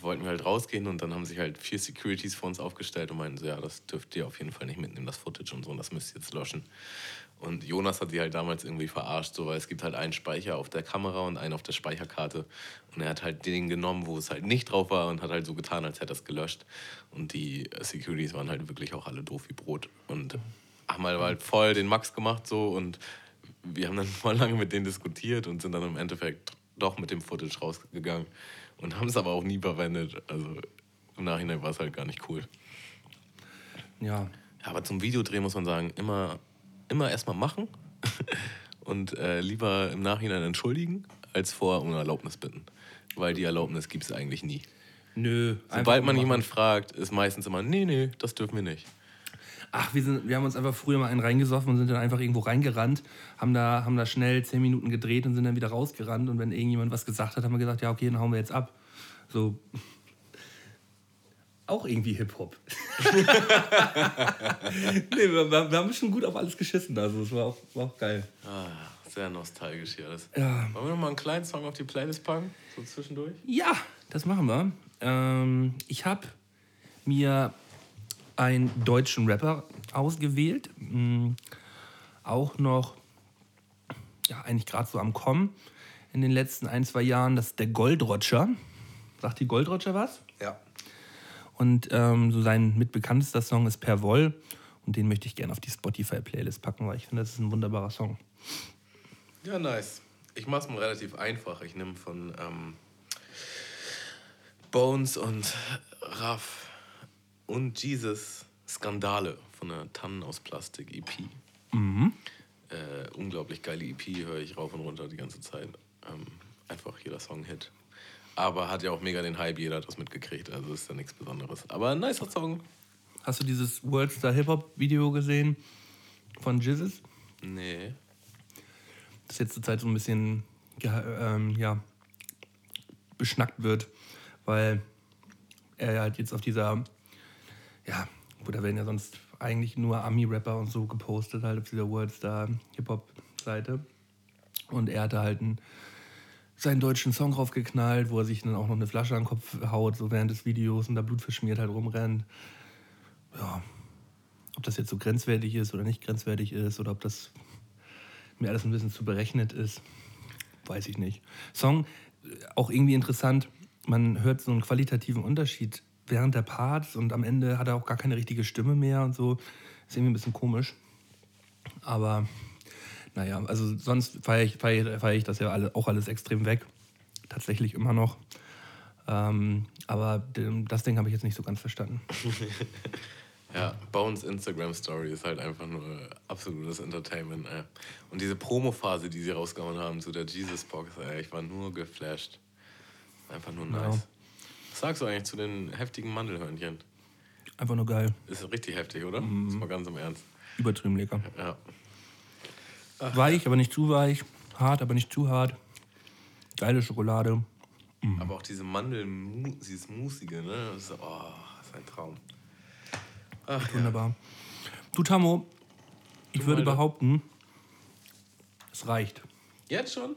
wollten wir halt rausgehen und dann haben sich halt vier Securities vor uns aufgestellt und meinten so, ja, das dürft ihr auf jeden Fall nicht mitnehmen, das Footage und so, und das müsst ihr jetzt löschen. Und Jonas hat die halt damals irgendwie verarscht, so, weil es gibt halt einen Speicher auf der Kamera und einen auf der Speicherkarte. Und er hat halt den genommen, wo es halt nicht drauf war und hat halt so getan, als hätte er es gelöscht. Und die Securities waren halt wirklich auch alle doof wie Brot. Und haben halt voll den Max gemacht so und wir haben dann voll lange mit denen diskutiert und sind dann im Endeffekt doch mit dem Footage rausgegangen und haben es aber auch nie verwendet. Also im Nachhinein war es halt gar nicht cool. Ja. ja aber zum Videodreh muss man sagen, immer, immer erstmal machen und äh, lieber im Nachhinein entschuldigen, als vorher um Erlaubnis bitten. Weil die Erlaubnis gibt es eigentlich nie. Nö. Sobald man jemanden fragt, ist meistens immer, nee, nee, das dürfen wir nicht. Ach, wir, sind, wir haben uns einfach früher mal einen reingesoffen und sind dann einfach irgendwo reingerannt, haben da, haben da schnell zehn Minuten gedreht und sind dann wieder rausgerannt. Und wenn irgendjemand was gesagt hat, haben wir gesagt, ja, okay, dann hauen wir jetzt ab. So. Auch irgendwie Hip-Hop. nee, wir, wir, haben schon gut auf alles geschissen. Also, es war auch, war auch geil. Ah, sehr nostalgisch hier alles. Ja. Wollen wir noch mal einen kleinen Song auf die Playlist packen? So zwischendurch? Ja, das machen wir. Ähm, ich habe mir einen deutschen Rapper ausgewählt. Mhm. Auch noch, ja, eigentlich gerade so am Kommen in den letzten ein, zwei Jahren. Das ist der Goldroger. Sagt die Goldroger was? Ja. Und ähm, so sein mitbekanntester Song ist Per Woll. Und den möchte ich gerne auf die Spotify-Playlist packen, weil ich finde, das ist ein wunderbarer Song. Ja, nice. Ich mache es mal relativ einfach. Ich nehme von ähm, Bones und Raff und Jesus Skandale von der Tannen aus Plastik EP. Mhm. Äh, unglaublich geile EP, höre ich rauf und runter die ganze Zeit. Ähm, einfach jeder Song Hit. Aber hat ja auch mega den Hype, jeder hat das mitgekriegt, also ist ja nichts Besonderes. Aber ein nicer Song. Hast du dieses Worldstar Hip-Hop-Video gesehen von Jizzes? Nee. Das jetzt zur Zeit so ein bisschen ähm, ja, beschnackt wird, weil er halt jetzt auf dieser ja, da werden ja sonst eigentlich nur Ami-Rapper und so gepostet, halt auf dieser Worldstar Hip-Hop-Seite. Und er hatte halt einen, seinen deutschen Song draufgeknallt, wo er sich dann auch noch eine Flasche an den Kopf haut, so während des Videos und da Blut verschmiert halt rumrennt. Ja, ob das jetzt so grenzwertig ist oder nicht grenzwertig ist oder ob das mir alles ein bisschen zu berechnet ist, weiß ich nicht. Song äh, auch irgendwie interessant, man hört so einen qualitativen Unterschied während der Parts und am Ende hat er auch gar keine richtige Stimme mehr und so. Ist irgendwie ein bisschen komisch. Aber naja, also sonst feiere ich, feier, feier ich das ja alle, auch alles extrem weg. Tatsächlich immer noch. Ähm, aber das Ding habe ich jetzt nicht so ganz verstanden. Ja, Bones Instagram Story ist halt einfach nur absolutes Entertainment. Ey. Und diese Promo-Phase, die sie rausgehauen haben zu der Jesus-Box, ey, ich war nur geflasht. Einfach nur nice. Ja. Was sagst du eigentlich zu den heftigen Mandelhörnchen? Einfach nur geil. Ist richtig heftig, oder? Mhm. Das mal ganz im Ernst. Übertrieben lecker. Ja. Weich, aber nicht zu weich. Hart, aber nicht zu hart. Geile Schokolade. Aber auch diese Mandel, dieses Musige, ne? Das ist, oh, das ist ein Traum. Ach, ja. Wunderbar. Du, Tammo, ich Du, würde Alter. behaupten, es reicht. Jetzt schon?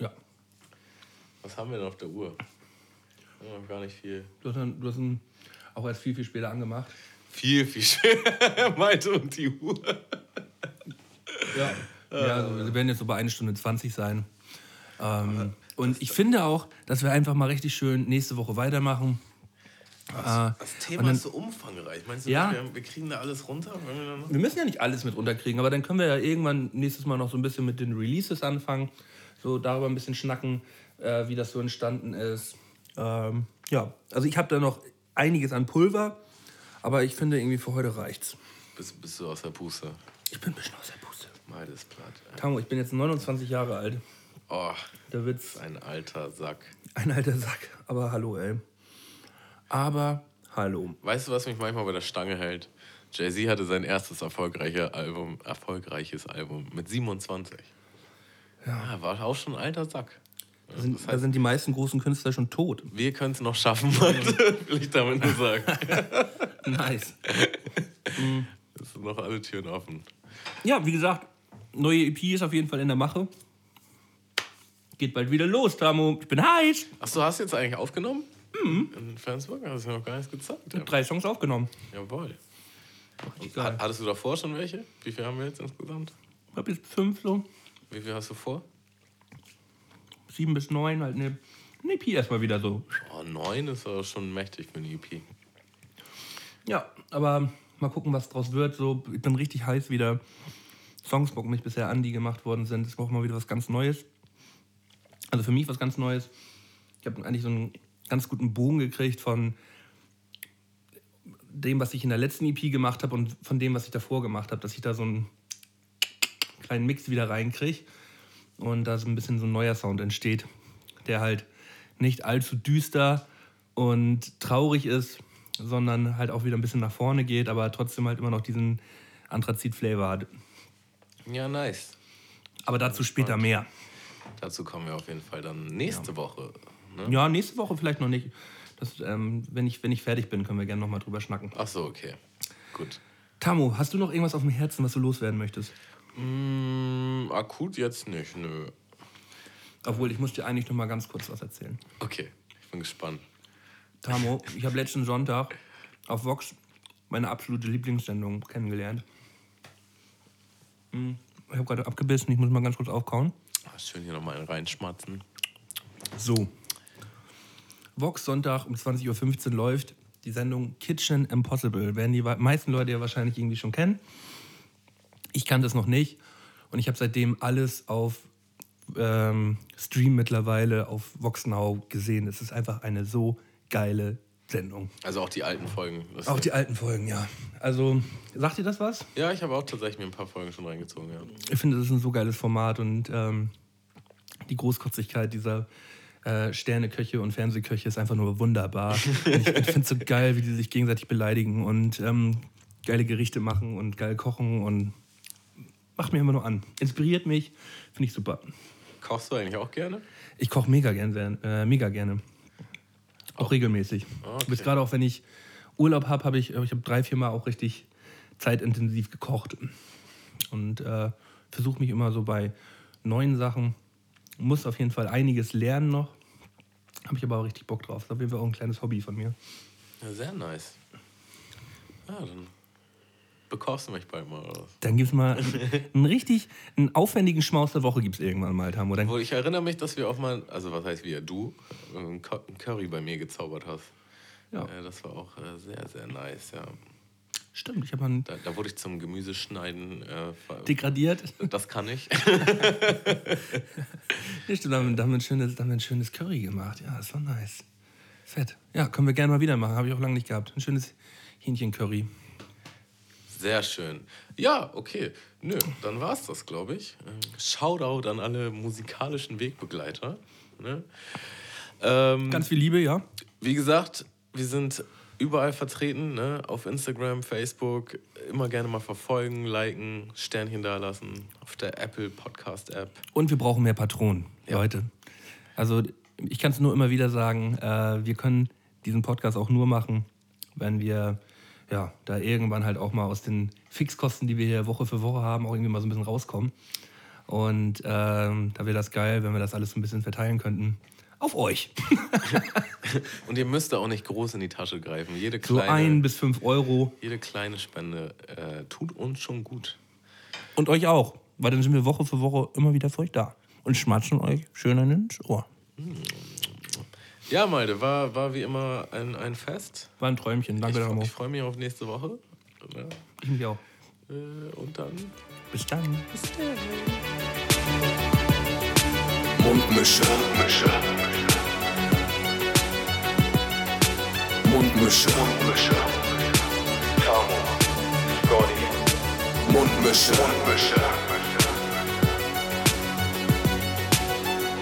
Ja. Was haben wir denn auf der Uhr? Ja, gar nicht viel. Du hast, dann, du hast auch erst viel, viel später angemacht. Viel, viel schöner. Meinte und die Uhr. Ja. Ja, also wir werden jetzt so bei 1 Stunde 20 sein. Ähm, und ich finde auch, dass wir einfach mal richtig schön nächste Woche weitermachen. Äh, Das Thema dann- ist so umfangreich. Meinst du, Ja. wir, wir kriegen da alles runter? Wir Wir müssen ja nicht alles mit runterkriegen, aber dann können wir ja irgendwann nächstes Mal noch so ein bisschen mit den Releases anfangen. So darüber ein bisschen schnacken, äh, wie das so entstanden ist. Ähm, ja, also ich habe da noch einiges an Pulver, aber ich finde irgendwie für heute reicht's. bist, bist du aus der Puste. Ich bin ein bisschen aus der Puste. Meides platt. Tango, ich bin jetzt 29 Jahre alt. Oh, Da wird's ein alter Sack. ein alter Sack. Aber hallo, ey. Aber hallo. Weißt du, was mich manchmal bei der Stange hält? Jay-Z hatte sein erstes erfolgreiche Album, erfolgreiches Album mit 27. Ja. war auch schon ein alter Sack. Da sind, da sind die meisten großen Künstler schon tot. Wir können es noch schaffen, will ich damit nur sagen. Nice. Es sind noch alle Türen offen. Ja, wie gesagt, neue EP ist auf jeden Fall in der Mache. Geht bald wieder los, Tamo. Ich bin heiß. Achso, hast du jetzt eigentlich aufgenommen? Mhm. In Flensburg? Hast du ja noch gar nichts gezeigt. Ich Ja. hab drei Songs aufgenommen. Jawohl. Und hattest du davor schon welche? Wie viel haben wir jetzt insgesamt? Ich hab jetzt fünf so. Wie viel hast du vor? Sieben bis neun, halt eine, eine EP erstmal wieder so. Oh, neun ist aber schon mächtig für eine EP. Ja, aber mal gucken, was draus wird. So, ich bin richtig heiß wieder. Songs bocken mich bisher an, die gemacht worden sind. Es braucht mal wieder was ganz Neues. Also für mich was ganz Neues. Ich habe eigentlich so einen ganz guten Bogen gekriegt von dem, was ich in der letzten EP gemacht habe und von dem, was ich davor gemacht habe, dass ich da so einen kleinen Mix wieder reinkriege und da so ein bisschen so ein neuer Sound entsteht, der halt nicht allzu düster und traurig ist, sondern halt auch wieder ein bisschen nach vorne geht, aber trotzdem halt immer noch diesen Anthrazit-Flavor hat. Ja, nice. Aber dazu später mehr. Dazu kommen wir auf jeden Fall dann nächste Woche. Ne? Ja, nächste Woche vielleicht noch nicht. Das, ähm, wenn, ich, wenn ich fertig bin, können wir gerne nochmal drüber schnacken. Ach so, okay. Gut. Tamu, hast du noch irgendwas auf dem Herzen, was du loswerden möchtest? Mm, akut jetzt nicht, nö. Obwohl, ich muss dir eigentlich noch mal ganz kurz was erzählen. Okay, ich bin gespannt. Tamo, ich habe letzten Sonntag auf Vox meine absolute Lieblingssendung kennengelernt. Hm, Ich habe gerade abgebissen, ich muss mal ganz kurz aufkauen. Schön hier nochmal einen reinschmatzen. So. Vox Sonntag um 20.15 Uhr läuft die Sendung Kitchen Impossible. Werden die meisten Leute ja wahrscheinlich irgendwie schon kennen. Ich kannte es noch nicht. Und ich habe seitdem alles auf ähm, Stream mittlerweile auf Vox Now gesehen. Es ist einfach eine so geile Sendung. Also auch die alten Folgen. Das Auch die alten Folgen, ja. Also, sagt ihr das was? ja, ich habe auch tatsächlich mir ein paar Folgen schon reingezogen, ja. Ich finde, das ist ein so geiles Format und ähm, die Großkotzigkeit dieser äh, Sterneköche und Fernsehköche ist einfach nur wunderbar. Und ich ich finde es so geil, wie die sich gegenseitig beleidigen und ähm, geile Gerichte machen und geil kochen und macht mir immer nur an. Inspiriert mich, finde ich super. Kochst du eigentlich auch gerne? Ich koche mega, gern, äh, mega gerne. Auch regelmäßig. Okay. Bis gerade auch, wenn ich Urlaub habe, habe ich, ich habe drei, vier Mal auch richtig zeitintensiv gekocht. Und äh, versuche mich immer so bei neuen Sachen. Muss auf jeden Fall einiges lernen noch. Habe ich aber auch richtig Bock drauf. Das ist auf jeden Fall auch ein kleines Hobby von mir. Ja, sehr nice. Ja, dann bekochst du mich bald mal oder was? Dann gibt es mal einen richtig, einen aufwendigen Schmaus der Woche gibt es irgendwann mal, Tamo. Dann, Obwohl, ich erinnere mich, dass wir auch mal, also was heißt wir, du, ein Cu- ein Curry bei mir gezaubert hast. Ja. Äh, das war auch äh, sehr, sehr nice, ja. stimmt, ich habe mal einen Da, da wurde ich zum Gemüseschneiden. Äh, degradiert. das kann ich. Stimmt, da haben, da haben wir ein schönes, da haben wir ein schönes Curry gemacht. Ja, das war nice. Fett. Ja, können wir gerne mal wieder machen. Habe ich auch lange nicht gehabt. Ein schönes Hähnchen-Curry. Sehr schön. Ja, okay. Nö, dann war's das, glaube ich. Ähm, Shoutout an alle musikalischen Wegbegleiter. Ne? Ähm, Ganz viel Liebe, ja. Wie gesagt, wir sind überall vertreten, ne? auf Instagram, Facebook. Immer gerne mal verfolgen, liken, Sternchen dalassen, auf der Apple Podcast App. Und wir brauchen mehr Patronen, Leute. Also ich kann es nur immer wieder sagen, äh, wir können diesen Podcast auch nur machen, wenn wir ja, da irgendwann halt auch mal aus den Fixkosten, die wir hier Woche für Woche haben, auch irgendwie mal so ein bisschen rauskommen. Und ähm, da wäre das geil, wenn wir das alles so ein bisschen verteilen könnten. Auf euch. Und ihr müsst da auch nicht groß in die Tasche greifen. Jede So kleine, ein bis fünf Euro. jede kleine Spende äh, tut uns schon gut. Und euch auch. Weil dann sind wir Woche für Woche immer wieder für euch da. Und schmatschen euch schön ins Ohr. Ja, Malte, war, war wie immer ein, ein Fest. War ein Träumchen. Ich, Danke, fre- Damo. ich freue mich auf nächste Woche. Ja, Ich mich auch. äh, und dann Bis dann. Mundmische. Mundmische. Mundmische. Tamo. Scotty. Mundmische. Mundmische.